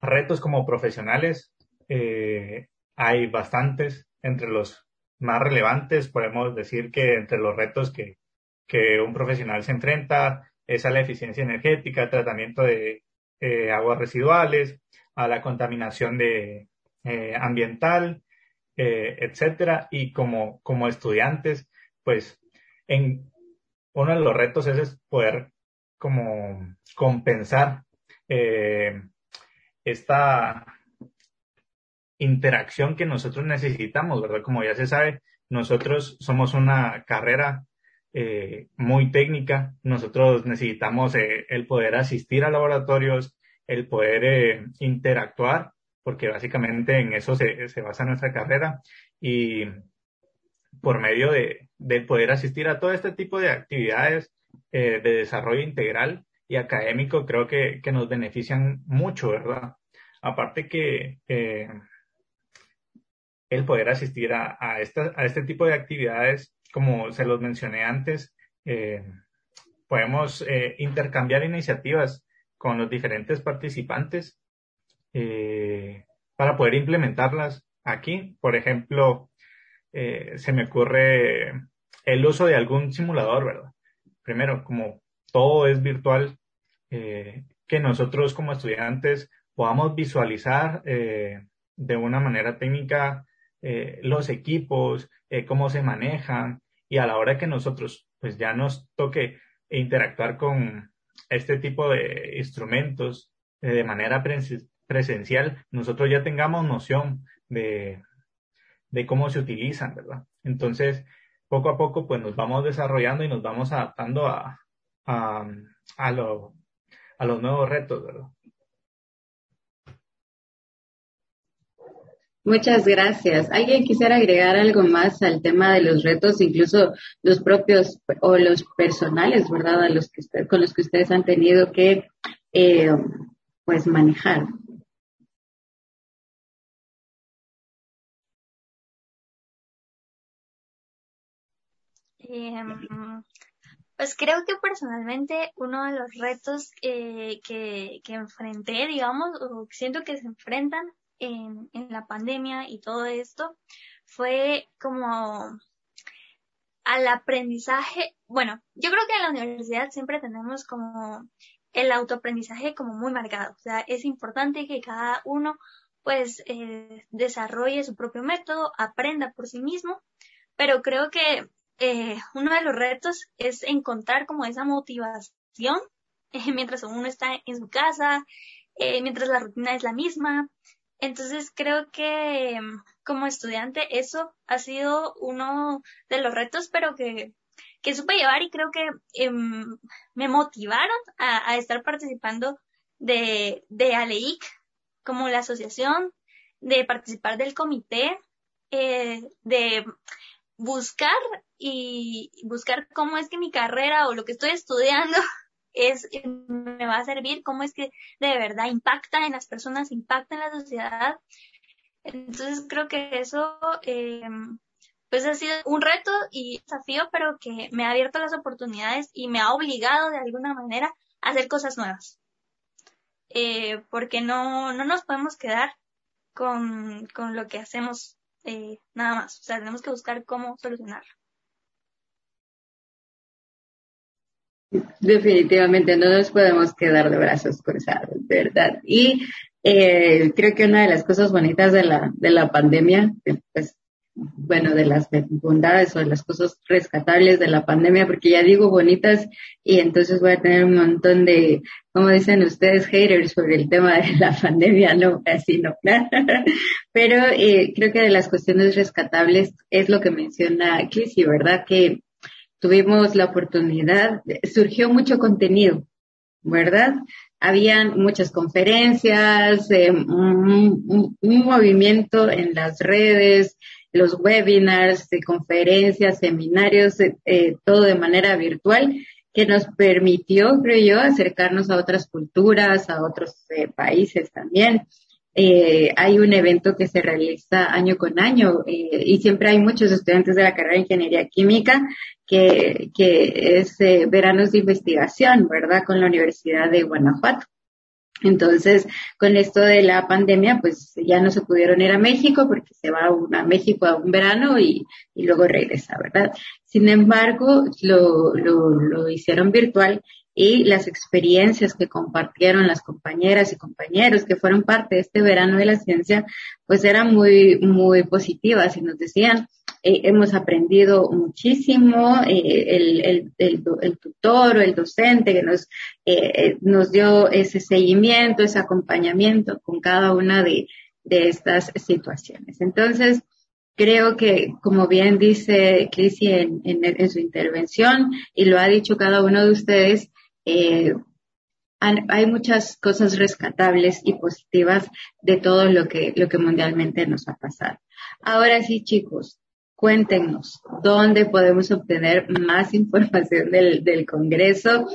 retos como profesionales, eh, hay bastantes. Entre los más relevantes, podemos decir que entre los retos que, que un profesional se enfrenta es a la eficiencia energética, tratamiento de eh, aguas residuales, a la contaminación de, eh, ambiental, eh, etcétera. Y como, como estudiantes, pues en uno de los retos es poder como compensar eh, esta interacción que nosotros necesitamos, ¿verdad? Como ya se sabe, nosotros somos una carrera eh, muy técnica, nosotros necesitamos eh, el poder asistir a laboratorios, el poder eh, interactuar porque básicamente en eso se, se basa nuestra carrera y por medio de, de, poder asistir a todo este tipo de actividades eh, de desarrollo integral y académico, creo que, que nos benefician mucho, ¿verdad? Aparte que eh, el poder asistir a, este tipo de actividades, como se los mencioné antes, eh, podemos eh, intercambiar iniciativas con los diferentes participantes eh, para poder implementarlas aquí. Por ejemplo, se me ocurre el uso de algún simulador, ¿verdad? Primero, como todo es virtual, que nosotros como estudiantes podamos visualizar de una manera técnica eh, los equipos, eh, cómo se manejan y a la hora que nosotros pues ya nos toque interactuar con este tipo de instrumentos eh, de manera presencial, nosotros ya tengamos noción de, de cómo se utilizan, ¿verdad? Entonces, poco a poco, pues nos vamos desarrollando y nos vamos adaptando a, a, a, lo, a los nuevos retos, ¿verdad? Muchas gracias. ¿Alguien quisiera agregar algo más al tema de los retos, incluso los propios o los personales, verdad, a los que usted, con los que ustedes han tenido que, eh, pues, manejar? Eh, pues creo que personalmente uno de los retos eh, que, que enfrenté, digamos, o siento que se enfrentan en, en la pandemia y todo esto, fue como al aprendizaje. Bueno, yo creo que en la universidad siempre tenemos como el autoaprendizaje como muy marcado. O sea, es importante que cada uno pues eh, desarrolle su propio método, aprenda por sí mismo, pero creo que eh, uno de los retos es encontrar como esa motivación eh, mientras uno está en su casa, mientras la rutina es la misma. Entonces creo que como estudiante eso ha sido uno de los retos, pero que, que supe llevar y creo que em, me motivaron a, a, estar participando de, de ALEIC como la asociación, de participar del comité, eh, de buscar y buscar cómo es que mi carrera o lo que estoy estudiando es me va a servir, cómo es que de verdad impacta en las personas, impacta en la sociedad. Entonces creo que eso eh, pues ha sido un reto y desafío, pero que me ha abierto las oportunidades y me ha obligado de alguna manera a hacer cosas nuevas. Eh, porque no, no nos podemos quedar con, con lo que hacemos eh, nada más. O sea, tenemos que buscar cómo solucionarlo. Definitivamente no nos podemos quedar de brazos cruzados, ¿verdad? Y eh, creo que una de las cosas bonitas de la, de la pandemia, pues bueno, de las bondades o de las cosas rescatables de la pandemia, porque ya digo bonitas y entonces voy a tener un montón de, como dicen ustedes, haters sobre el tema de la pandemia, no, así no. Pero eh, creo que de las cuestiones rescatables es lo que menciona Clissy, ¿verdad? Que tuvimos la oportunidad, surgió mucho contenido, ¿verdad? Habían muchas conferencias, eh, un, movimiento en las redes, los webinars, de conferencias, seminarios, eh, eh, todo de manera virtual, que nos permitió, creo yo, acercarnos a otras culturas, a otros eh, países también. Hay un evento que se realiza año con año y siempre hay muchos estudiantes de la carrera de Ingeniería Química que, que es veranos de investigación, ¿verdad? Con la Universidad de Guanajuato. Entonces, con esto de la pandemia, pues ya no se pudieron ir a México porque se va a México a un verano y, y luego regresa, ¿verdad? Sin embargo, lo, lo, lo hicieron virtual y las experiencias que compartieron las compañeras y compañeros que fueron parte de este verano de la ciencia, pues eran muy, muy positivas y nos decían, eh, hemos aprendido muchísimo, eh, el, el, tutor o el docente que nos, eh, nos dio ese seguimiento, ese acompañamiento con cada una de, de estas situaciones. Entonces, creo que, como bien dice en, en, su intervención y lo ha dicho cada uno de ustedes, eh, hay muchas cosas rescatables y positivas de todo lo que, lo que mundialmente nos ha pasado. Ahora sí, chicos, cuéntenos dónde podemos obtener más información del, del Congreso,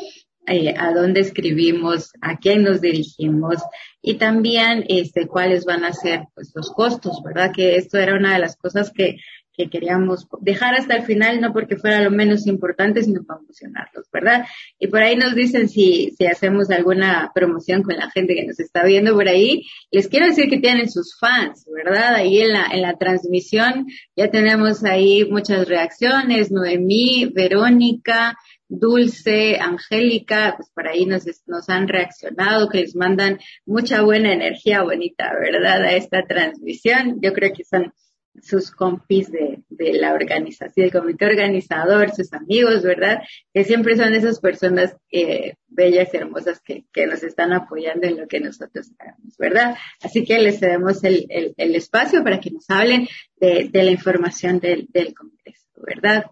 eh, a dónde escribimos, a quién nos dirigimos y también este, cuáles van a ser pues, los costos, ¿verdad? Que esto era una de las cosas que que queríamos dejar hasta el final, no porque fuera lo menos importante, sino para emocionarlos, ¿verdad? Y por ahí nos dicen si, si hacemos alguna promoción con la gente que nos está viendo por ahí. Les quiero decir que tienen sus fans, ¿verdad? Ahí en la, en la transmisión ya tenemos ahí muchas reacciones, Noemí, Verónica, Dulce, Angélica, pues por ahí nos, nos han reaccionado, que les mandan mucha buena energía bonita, ¿verdad? A esta transmisión. Yo creo que son sus compis de, de la organización, del comité organizador, sus amigos, ¿verdad? Que siempre son esas personas eh, bellas y hermosas que, que nos están apoyando en lo que nosotros hagamos, ¿verdad? Así que les cedemos el, el, espacio para que nos hablen de, de la información del, del Congreso, ¿verdad?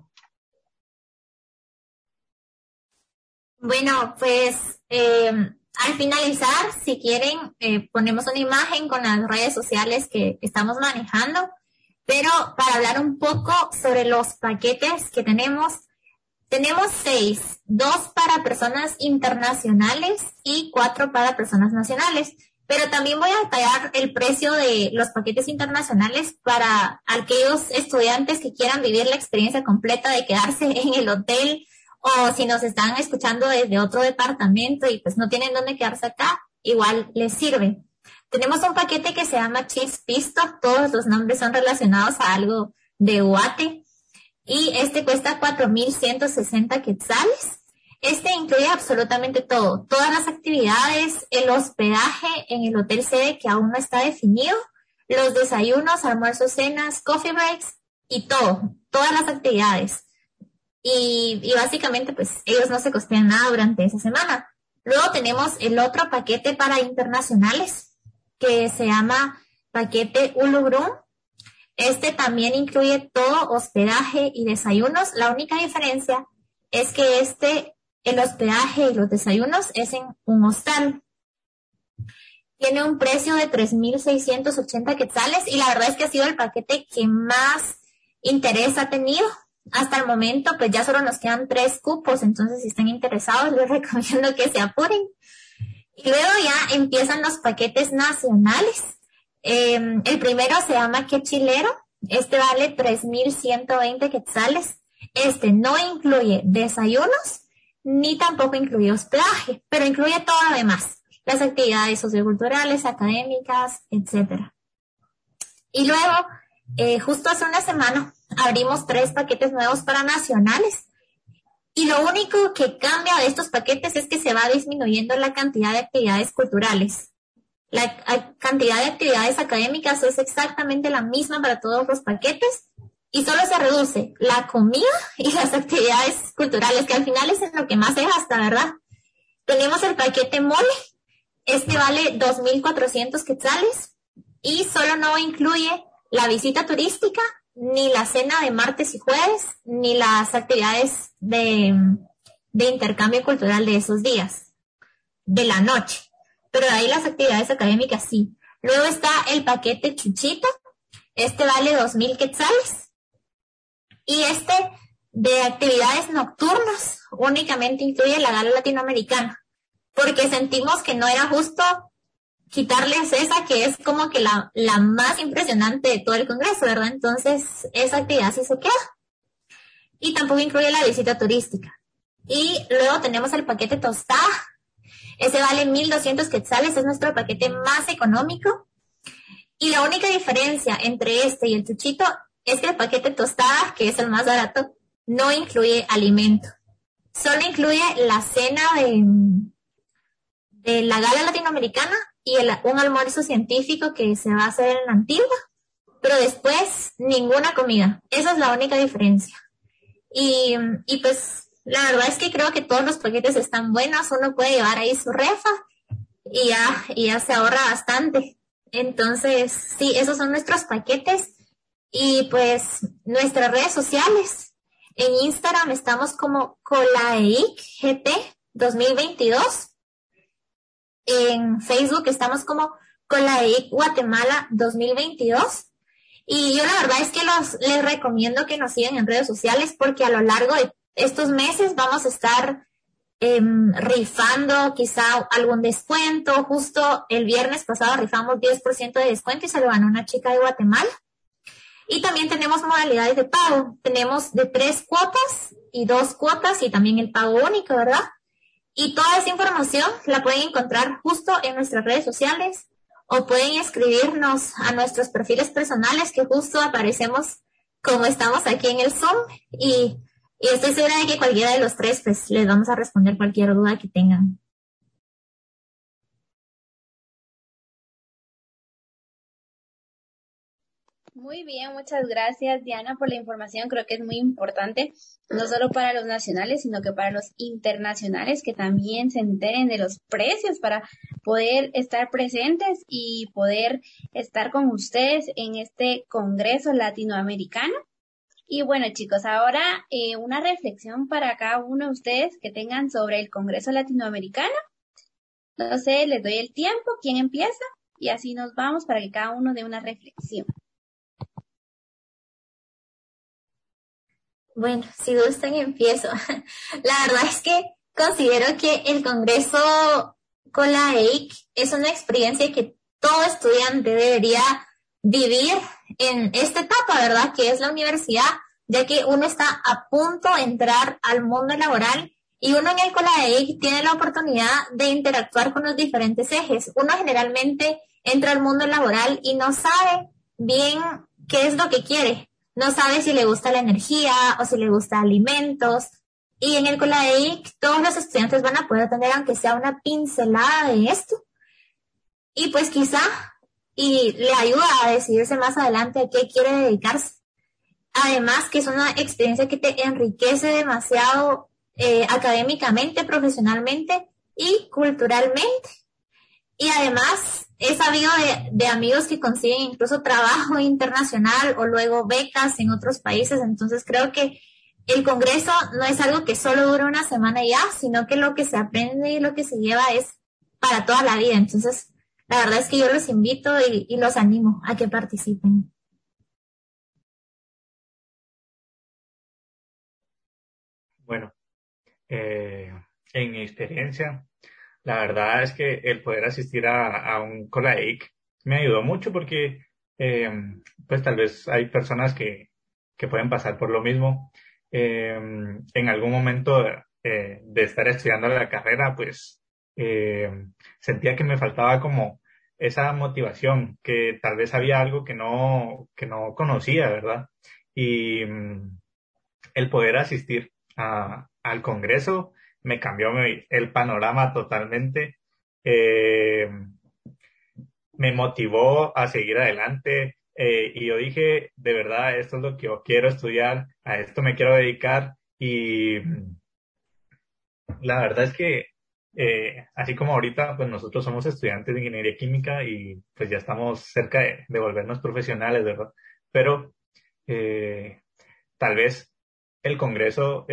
Bueno, pues eh, al finalizar, si quieren, eh, ponemos una imagen con las redes sociales que estamos manejando pero para hablar un poco sobre los paquetes que tenemos, tenemos seis, dos para personas internacionales y cuatro para personas nacionales. Pero también voy a detallar el precio de los paquetes internacionales para aquellos estudiantes que quieran vivir la experiencia completa de quedarse en el hotel o si nos están escuchando desde otro departamento y pues no tienen dónde quedarse acá, igual les sirve. Tenemos un paquete que se llama Chips Pisto, todos los nombres son relacionados a algo de Uate. Y este cuesta 4.160 quetzales. Este incluye absolutamente todo, todas las actividades, el hospedaje en el hotel sede que aún no está definido, los desayunos, almuerzos, cenas, coffee breaks y todo, todas las actividades. Y, y básicamente pues ellos no se costean nada durante esa semana. Luego tenemos el otro paquete para internacionales que se llama paquete Ulubrum. Este también incluye todo hospedaje y desayunos. La única diferencia es que este, el hospedaje y los desayunos es en un hostal. Tiene un precio de 3.680 quetzales y la verdad es que ha sido el paquete que más interés ha tenido hasta el momento, pues ya solo nos quedan tres cupos, entonces si están interesados les recomiendo que se apuren. Y luego ya empiezan los paquetes nacionales. Em, el primero se llama Que Chilero. Este vale 3.120 quetzales. Este no incluye desayunos ni tampoco incluye hospedaje, pero incluye todo lo demás. Las actividades socioculturales, académicas, etcétera. Y luego, eh, justo hace una semana, abrimos tres paquetes nuevos para nacionales. Y lo único que cambia de estos paquetes es que se va disminuyendo la cantidad de actividades culturales. La cantidad de actividades académicas es exactamente la misma para todos los paquetes y solo se reduce la comida y las actividades culturales, que al final es lo que más se gasta, ¿verdad? Tenemos el paquete mole, este vale 2.400 quetzales y solo no incluye la visita turística ni la cena de martes y jueves, ni las actividades de, intercambio cultural de esos días, de la noche. Pero de ahí las actividades académicas sí. Luego está el paquete chuchito. Este vale 2.000 quetzales. Y este de actividades nocturnas únicamente incluye la gala latinoamericana. Porque sentimos que no era justo quitarles esa que es como que la, la más impresionante de todo el Congreso, ¿verdad? Entonces, esa actividad sí se queda. Y tampoco incluye la visita turística. Y luego tenemos el paquete tostada. Ese vale 1.200 quetzales, es nuestro paquete más económico. Y la única diferencia entre este y el chuchito es que el paquete tostada, que es el más barato, no incluye alimento. Solo incluye la cena de, de la gala latinoamericana y un almuerzo científico que se va a hacer en la antigua, pero después ninguna comida. Esa es la única diferencia. Y, y pues la verdad es que creo que todos los paquetes están buenos, uno puede llevar ahí su refa y ya, y ya se ahorra bastante. Entonces, sí, esos son nuestros paquetes y pues nuestras redes sociales. En Instagram estamos como ColaEIC 2022 en Facebook estamos como con la EIC Guatemala 2022. Y yo la verdad es que los, les recomiendo que nos sigan en redes sociales porque a lo largo de estos meses vamos a estar em, rifando quizá algún descuento. Justo el viernes pasado rifamos 10% de descuento y se lo ganó una chica de Guatemala. Y también tenemos modalidades de pago. Tenemos de tres cuotas y dos cuotas y también el pago único, ¿verdad? Y toda esa información la pueden encontrar justo en nuestras redes sociales o pueden escribirnos a nuestros perfiles personales que justo aparecemos como estamos aquí en el Zoom y, y estoy segura de que cualquiera de los tres pues les vamos a responder cualquier duda que tengan. Muy bien, muchas gracias Diana por la información. Creo que es muy importante, no solo para los nacionales, sino que para los internacionales que también se enteren de los precios para poder estar presentes y poder estar con ustedes en este Congreso Latinoamericano. Y bueno chicos, ahora eh, una reflexión para cada uno de ustedes que tengan sobre el Congreso Latinoamericano. No sé, les doy el tiempo, ¿quién empieza? Y así nos vamos para que cada uno dé una reflexión. Bueno, si gustan empiezo. La verdad es que considero que el Congreso con la EIC es una experiencia que todo estudiante debería vivir en esta etapa, ¿verdad? Que es la universidad, ya que uno está a punto de entrar al mundo laboral y uno en el COLAEIC tiene la oportunidad de interactuar con los diferentes ejes. Uno generalmente entra al mundo laboral y no sabe bien qué es lo que quiere no sabe si le gusta la energía o si le gusta alimentos. Y en el COLAEIC todos los estudiantes van a poder tener aunque sea una pincelada de esto. Y pues quizá y le ayuda a decidirse más adelante a qué quiere dedicarse. Además que es una experiencia que te enriquece demasiado eh, académicamente, profesionalmente y culturalmente. Y además he sabido de, amigos que consiguen incluso trabajo internacional o luego becas en otros países. Entonces creo que el Congreso no es algo que solo dura una semana y ya, sino que lo que se aprende y lo que se lleva es para toda la vida. Entonces, la verdad es que yo los invito y, y los animo a que participen. Bueno, eh, en mi experiencia, la verdad es que el poder asistir a, a un COLAIC me ayudó mucho porque, eh, pues tal vez hay personas que, que pueden pasar por lo mismo eh, en algún momento eh, de estar estudiando la carrera, pues eh, sentía que me faltaba como esa motivación, que tal vez había algo que no, que no conocía, ¿verdad? Y el poder asistir a, al Congreso me cambió el panorama totalmente. Eh, me motivó a seguir adelante, eh, y yo dije, de verdad, esto es lo que yo quiero estudiar, a esto me quiero dedicar y la verdad es que eh, así como ahorita, pues nosotros somos estudiantes de ingeniería química y pues ya estamos cerca de, de volvernos profesionales, ¿verdad? Pero tal vez el Congreso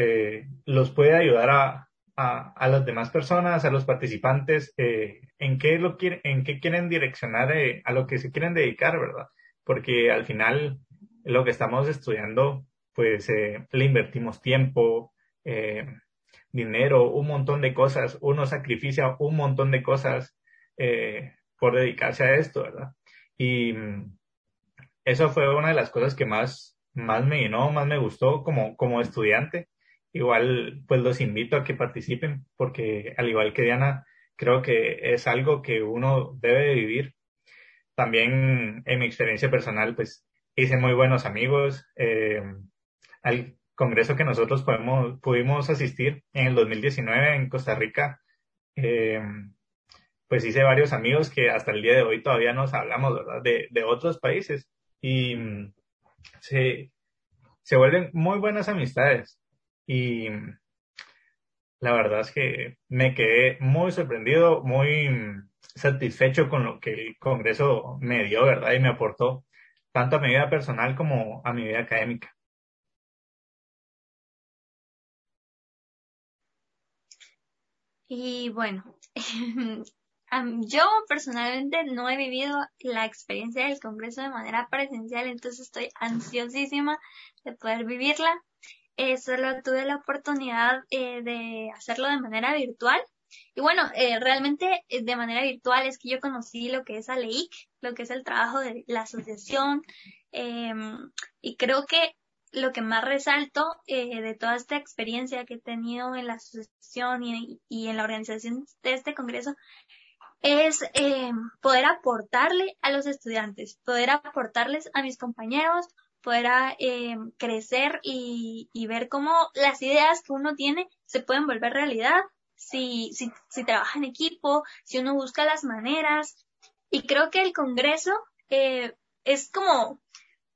los puede ayudar a, a, las demás personas, a los participantes, eh, en qué lo quieren, en qué quieren direccionar eh, a lo que se quieren dedicar, ¿verdad? porque al final lo que estamos estudiando, pues eh, le invertimos tiempo, eh, dinero, un montón de cosas, uno sacrificia un montón de cosas por dedicarse a esto, ¿verdad? Y mm, eso fue una de las cosas que más, más me llenó, más me gustó como, como estudiante. Igual, pues los invito a que participen, porque al igual que Diana, creo que es algo que uno debe vivir también en mi experiencia personal, pues hice muy buenos amigos. Eh, al congreso que nosotros podemos, pudimos asistir en el 2019 en Costa Rica, eh, pues hice varios amigos que hasta el día de hoy todavía nos hablamos, ¿verdad? De, de otros países y mm, se, se vuelven muy buenas amistades. Y la verdad es que me quedé muy sorprendido, muy satisfecho con lo que el Congreso me dio, ¿verdad? Y me aportó tanto a mi vida personal como a mi vida académica. Y bueno, yo personalmente no he vivido la experiencia del Congreso de manera presencial, entonces estoy ansiosísima de poder vivirla. Eh, solo tuve la oportunidad eh, de hacerlo de manera virtual. Y bueno, eh, realmente eh, de manera virtual es que yo conocí lo que es ALEIC, lo que es el trabajo de la asociación, eh, y creo que lo que más resalto de toda esta experiencia que he tenido en la asociación y, en la organización de este congreso es eh, poder aportarle a los estudiantes, poder aportarles a mis compañeros, poder eh, crecer y, y ver cómo las ideas que uno tiene se pueden volver realidad si, si, si trabaja en equipo, si uno busca las maneras. Y creo que el Congreso eh, es como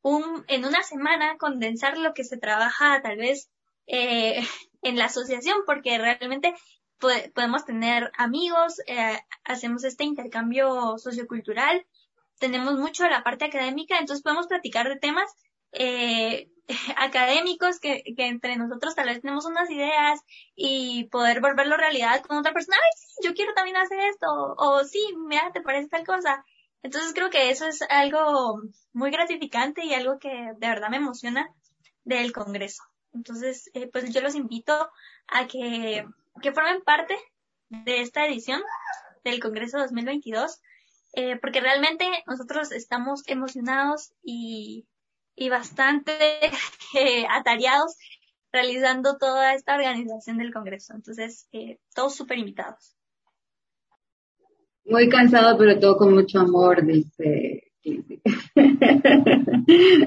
un, en una semana condensar lo que se trabaja tal vez eh, en la asociación, porque realmente podemos tener amigos, eh, hacemos este intercambio sociocultural, tenemos mucho la parte académica, entonces podemos platicar de temas eh, académicos que, que, entre nosotros tal vez tenemos unas ideas y poder volverlo realidad con otra persona, ay, sí, yo quiero también hacer esto, o sí, mira, te parece tal cosa. Entonces creo que eso es algo muy gratificante y algo que de verdad me emociona del Congreso. Entonces, eh, pues yo los invito a que, que formen parte de esta edición del Congreso 2022, eh, porque realmente nosotros estamos emocionados y y bastante eh, atareados realizando toda esta organización del Congreso. Entonces, eh, todos súper invitados. Muy cansado, pero todo con mucho amor, dice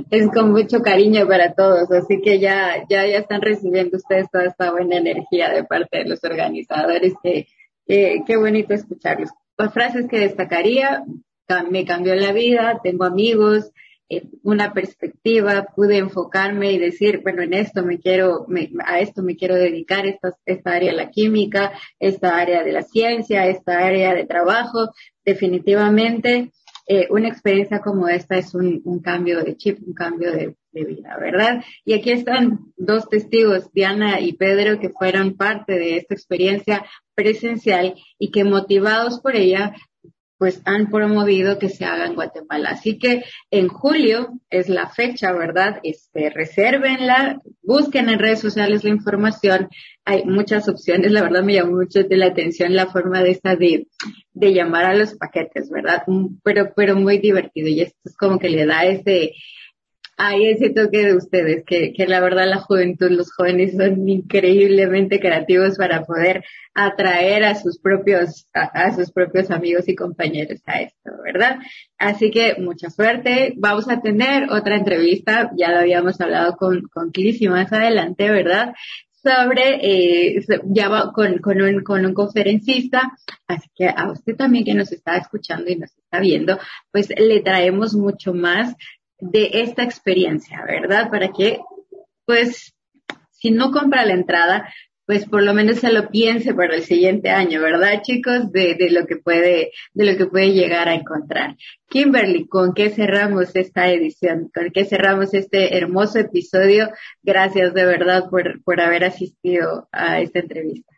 es con mucho cariño para todos, así que ya, ya, ya están recibiendo ustedes toda esta buena energía de parte de los organizadores, que, qué bonito escucharlos. Las frases que destacaría, me cambió la vida, tengo amigos, una perspectiva, pude enfocarme y decir, bueno, en esto me quiero, a esto me quiero dedicar, esta, esta área de la química, esta área de la ciencia, esta área de trabajo, definitivamente eh, una experiencia como esta es un, cambio de chip, un cambio de, vida, ¿verdad? Y aquí están dos testigos, Diana y Pedro, que fueron parte de esta experiencia presencial y que motivados por ella pues han promovido que se haga en Guatemala. Así que en julio es la fecha, ¿verdad? Este, resérvenla, busquen en redes sociales la información. Hay muchas opciones, la verdad me llamó mucho de la atención la forma de esta de, de llamar a los paquetes, ¿verdad? Pero, pero muy divertido y esto es como que le da ese, hay ese toque de ustedes, que, que la verdad la juventud, los jóvenes son increíblemente creativos para poder atraer a sus propios, a, sus propios amigos y compañeros a esto, ¿verdad? Así que mucha suerte. Vamos a tener otra entrevista, ya lo habíamos hablado con, con y más adelante, ¿verdad? sobre, eh, ya va con, con, un, con un conferencista, así que a usted también que nos está escuchando y nos está viendo, pues le traemos mucho más de esta experiencia, ¿verdad? Para que, pues, si no compra la entrada, pues por lo menos se lo piense para el siguiente año, ¿verdad, chicos? De, de lo que puede, de lo que puede llegar a encontrar. Kimberly, ¿con qué cerramos esta edición? ¿Con qué cerramos este hermoso episodio? Gracias de verdad por, por haber asistido a esta entrevista.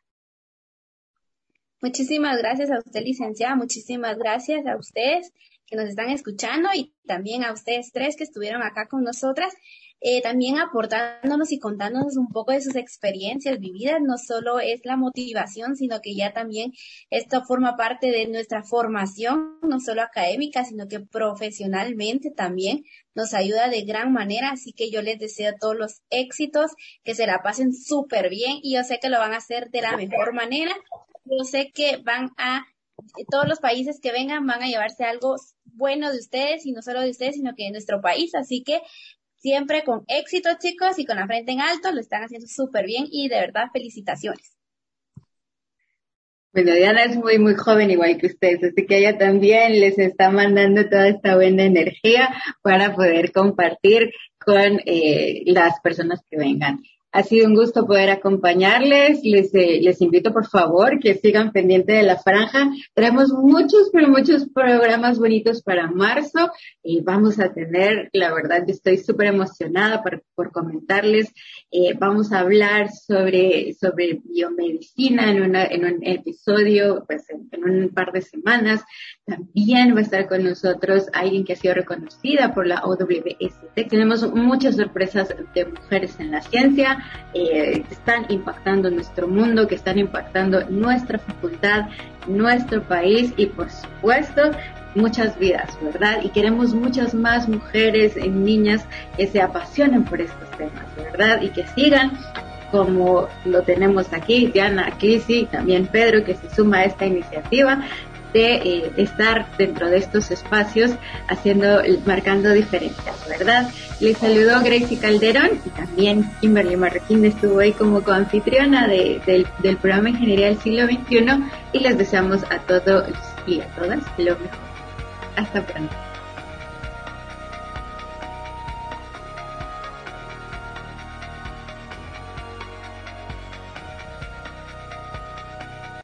Muchísimas gracias a usted, licenciada. Muchísimas gracias a ustedes que nos están escuchando y también a ustedes tres que estuvieron acá con nosotras, eh, también aportándonos y contándonos un poco de sus experiencias vividas. No solo es la motivación, sino que ya también esto forma parte de nuestra formación, no solo académica, sino que profesionalmente también nos ayuda de gran manera. Así que yo les deseo todos los éxitos, que se la pasen súper bien y yo sé que lo van a hacer de la mejor manera. Yo sé que van a todos los países que vengan van a llevarse algo bueno de ustedes y no solo de ustedes, sino que de nuestro país. Así que siempre con éxito, chicos, y con la frente en alto, lo están haciendo súper bien y de verdad felicitaciones. Bueno, Diana es muy, muy joven igual que ustedes, así que ella también les está mandando toda esta buena energía para poder compartir con eh, las personas que vengan. Ha sido un gusto poder acompañarles. Les, eh, les invito, por favor, que sigan pendiente de la franja. Traemos muchos, pero muchos programas bonitos para marzo y vamos a tener, la verdad, estoy súper emocionada por, comentarles. Eh, vamos a hablar sobre, sobre biomedicina en, un episodio, pues en un par de semanas. También va a estar con nosotros alguien que ha sido reconocida por la OWST. Tenemos muchas sorpresas de mujeres en la ciencia eh, que están impactando nuestro mundo, que están impactando nuestra facultad, nuestro país y por supuesto muchas vidas, ¿verdad? Y queremos muchas más mujeres y niñas que se apasionen por estos temas, ¿verdad? Y que sigan como lo tenemos aquí, Diana, Clisi, también Pedro, que se suma a esta iniciativa, de eh, estar dentro de estos espacios haciendo, marcando diferencias, ¿verdad? Les saludó Gracie Calderón y también Kimberly Marroquín estuvo ahí como coanfitriona de, del programa Ingeniería del Siglo XXI y les deseamos a todos y a todas lo mejor. Hasta pronto.